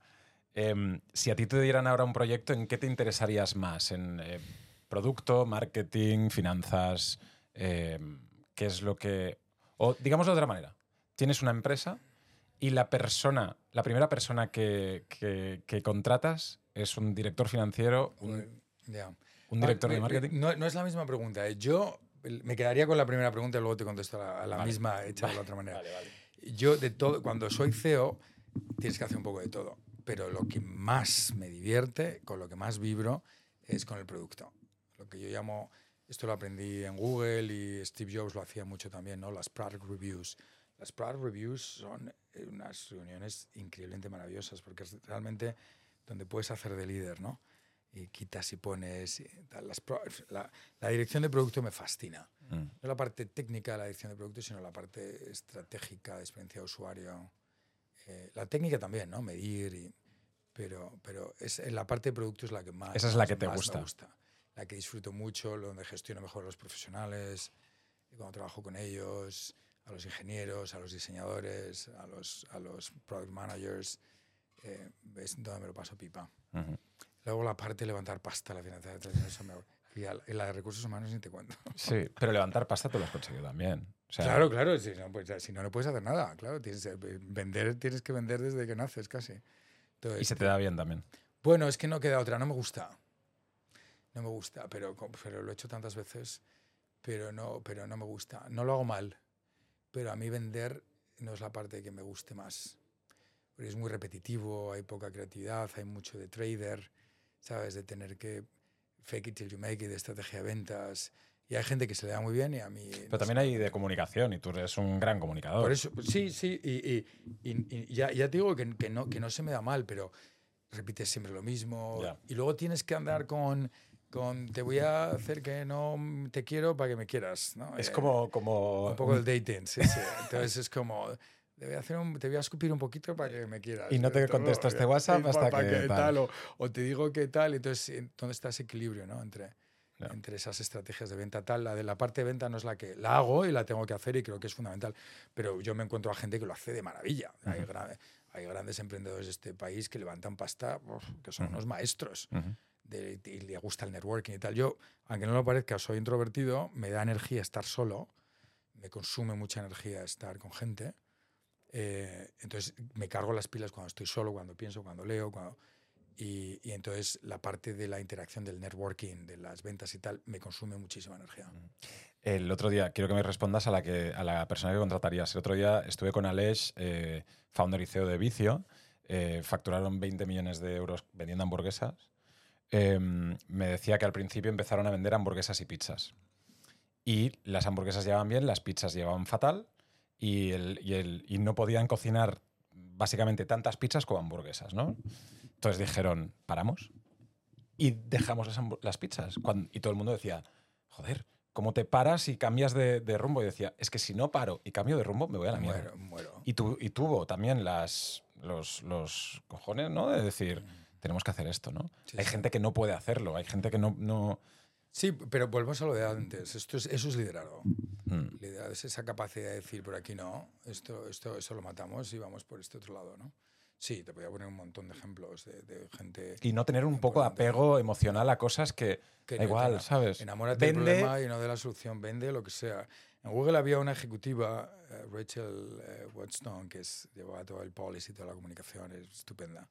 Em, si a ti te dieran ahora un proyecto, ¿en qué te interesarías más? ¿En eh, producto, marketing, finanzas? Em, ¿Qué es lo que... O digámoslo de otra manera. Tienes una empresa y la persona, la primera persona que, que- que contratas es un director financiero, un, un director Ah, de me- me- marketing. No, no es la misma pregunta. ¿eh? Yo me quedaría con la primera pregunta y luego te contesto a la, a la Vale. misma hecha de la otra manera. Vale, vale. Yo de todo, cuando soy CEO, tienes que hacer un poco de todo. Pero lo que más me divierte, con lo que más vibro, es con el producto. Lo que yo llamo, esto lo aprendí en Google y Steve Jobs lo hacía mucho también, ¿no? Las product reviews. Las product reviews son eh, unas reuniones increíblemente maravillosas porque es realmente donde puedes hacer de líder, ¿no? Y quitas y pones. y tal. Las pro- la, la dirección de producto me fascina Mm. no la parte técnica de la dirección de productos, sino la parte estratégica de experiencia de usuario. Eh, la técnica también, ¿no? Medir, y, pero, pero es, en la parte de productos la que más, Esa es la que te gusta. gusta. La que disfruto mucho, donde gestiono mejor a los profesionales, cuando trabajo con ellos, a los ingenieros, a los diseñadores, a los, a los product managers, eh, es donde me lo paso pipa. Luego la parte de levantar pasta, la financiación, eso me- y a- y la de recursos humanos ni te cuento. Sí, pero levantar pasta tú lo has conseguido también. O sea, Claro, claro, si no, pues, si no, no puedes hacer nada, claro, tienes, eh, vender, tienes que vender desde que naces casi. Entonces, Y se te da bien también. Bueno, es que no queda otra, no me gusta. No me gusta, pero, pero lo he hecho tantas veces, pero no, pero no me gusta. No lo hago mal, pero a mí vender no es la parte que me guste más. Porque es muy repetitivo, hay poca creatividad, hay mucho de trader, ¿sabes? De tener que fake it till you make it, de estrategia de ventas. Y hay gente que se le da muy bien y a mí... Pero no también sé. hay de comunicación y tú eres un gran comunicador. Por eso, sí, sí, y, y- y- y ya, ya te digo que, que no, que no se me da mal, pero repites siempre lo mismo. Ya. Y luego tienes que andar con, con te voy a hacer que no te quiero para que me quieras. ¿no? es Eh, como, como Un poco del dating, sí, sí. Entonces es como... Te voy, a hacer un- te voy a escupir un poquito para que me quieras. Y no te Todo, contesto este eh, WhatsApp hasta para que tal. o, o te digo que tal. Entonces, eh, ¿dónde está ese equilibrio no? entre, entre esas estrategias de venta tal? La de la parte de venta no es la que la hago y la tengo que hacer y creo que es fundamental. Pero yo me encuentro a gente que lo hace de maravilla. hay, Ujú. gra- hay grandes emprendedores de este país que levantan pasta, uf, que son Ujú. unos maestros Ujú. de- y le gusta el networking y tal. Yo, aunque no lo parezca, soy introvertido, me da energía estar solo, me consume mucha energía estar con gente. Eh, entonces me cargo las pilas cuando estoy solo, cuando pienso, cuando leo. Cuando, y, entonces la parte de la interacción del networking, de las ventas y tal, me consume muchísima energía. El otro día, quiero que me respondas a la, que, a la persona que contratarías. El otro día estuve con Aleix, eh, founder y CEO de Vicio. eh, facturaron 20 millones de euros vendiendo hamburguesas. Eh, me decía que al principio empezaron a vender hamburguesas y pizzas. Y las hamburguesas llevaban bien, las pizzas llevaban fatal. Y, el, y, el- y no podían cocinar básicamente tantas pizzas como hamburguesas, ¿no? Entonces dijeron, paramos y dejamos las, las pizzas. Y todo el mundo decía, joder, ¿cómo te paras y cambias de, de rumbo? Y decía, es que si no paro y cambio de rumbo, me voy a la mierda. Muero, muero. Y, tu- y tuvo también las, los, los cojones, ¿no? De decir, tenemos que hacer esto, ¿no? Sí, hay sí. gente que no puede hacerlo, hay gente que no... no Sí, pero volvemos a lo de antes. Esto es, eso es liderazgo. Mm, Liderazgo es esa capacidad de decir, por aquí no, esto, esto, esto lo matamos y vamos por este otro lado, ¿no? Sí, te voy a poner un montón de ejemplos de, de gente Y no tener un poco de apego emocional a cosas que, que da igual, tenga- ¿sabes? Enamórate del Vende- problema y no de la solución. Vende lo que sea. En Google había una ejecutiva, eh, Rachel eh, Watson, que es, llevaba todo el policy, toda la comunicación, es estupenda.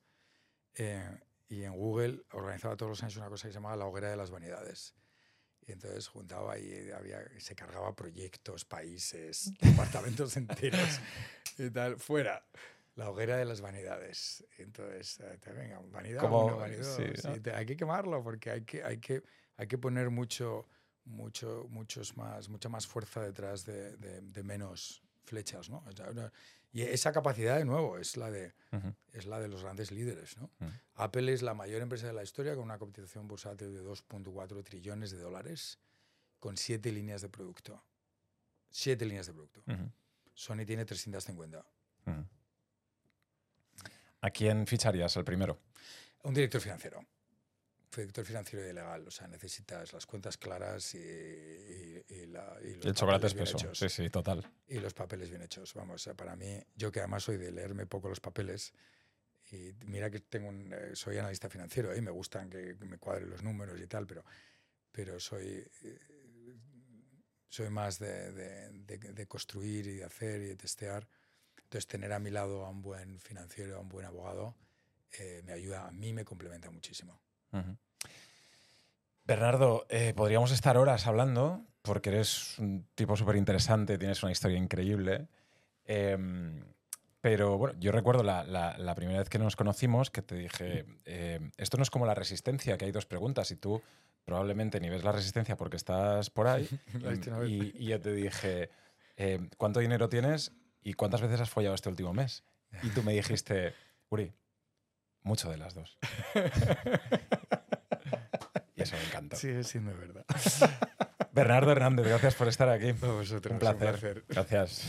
Eh, y en Google organizaba todos los años una cosa que se llamaba la hoguera de las vanidades. Y entonces juntaba y había, se cargaba proyectos, países, departamentos enteros y tal, fuera. La hoguera de las vanidades. Entonces, eh, te- venga, vanidad uno, vanidad sí, dos, ¿no? y te- hay que quemarlo porque hay que, hay que, hay que poner mucho, mucho, muchos más, mucha más fuerza detrás de, de- de menos flechas, ¿no? O sea, una- y esa capacidad, de nuevo, es la de, es la de los grandes líderes, ¿no? Apple es la mayor empresa de la historia con una cotización bursátil de 2.4 trillones de dólares con siete líneas de producto. Siete líneas de producto. Sony tiene 350. ujú. ¿A quién ficharías el primero? Un director financiero. Director financiero y legal. O sea, necesitas las cuentas claras y, y- y la, y los El chocolate bien espeso. hechos. Sí, sí, total. Y los papeles bien hechos. Vamos, o sea, para mí, yo que además soy de leerme poco los papeles, y mira que tengo un, eh, soy analista financiero y me gustan que, me cuadren los números y tal, pero, pero soy, eh, soy más de, de- de- de construir y de hacer y de testear. Entonces, tener a mi lado a un buen financiero, a un buen abogado, eh, me ayuda, a mí me complementa muchísimo. Ujú. Bernardo, eh, podríamos estar horas hablando, porque eres un tipo súper interesante, tienes una historia increíble. Em, pero bueno, yo recuerdo la, la- la primera vez que nos conocimos que te dije, eh, esto no es como la resistencia, que hay dos preguntas y tú probablemente ni ves la resistencia porque estás por ahí. Y yo te dije, eh, ¿cuánto dinero tienes y cuántas veces has follado este último mes? Y tú me dijiste, Uri, mucho de las dos. eso me encantó. Sigue siendo verdad. Bernardo Hernández, gracias por estar aquí. A vosotros, Un un placer. placer. Gracias.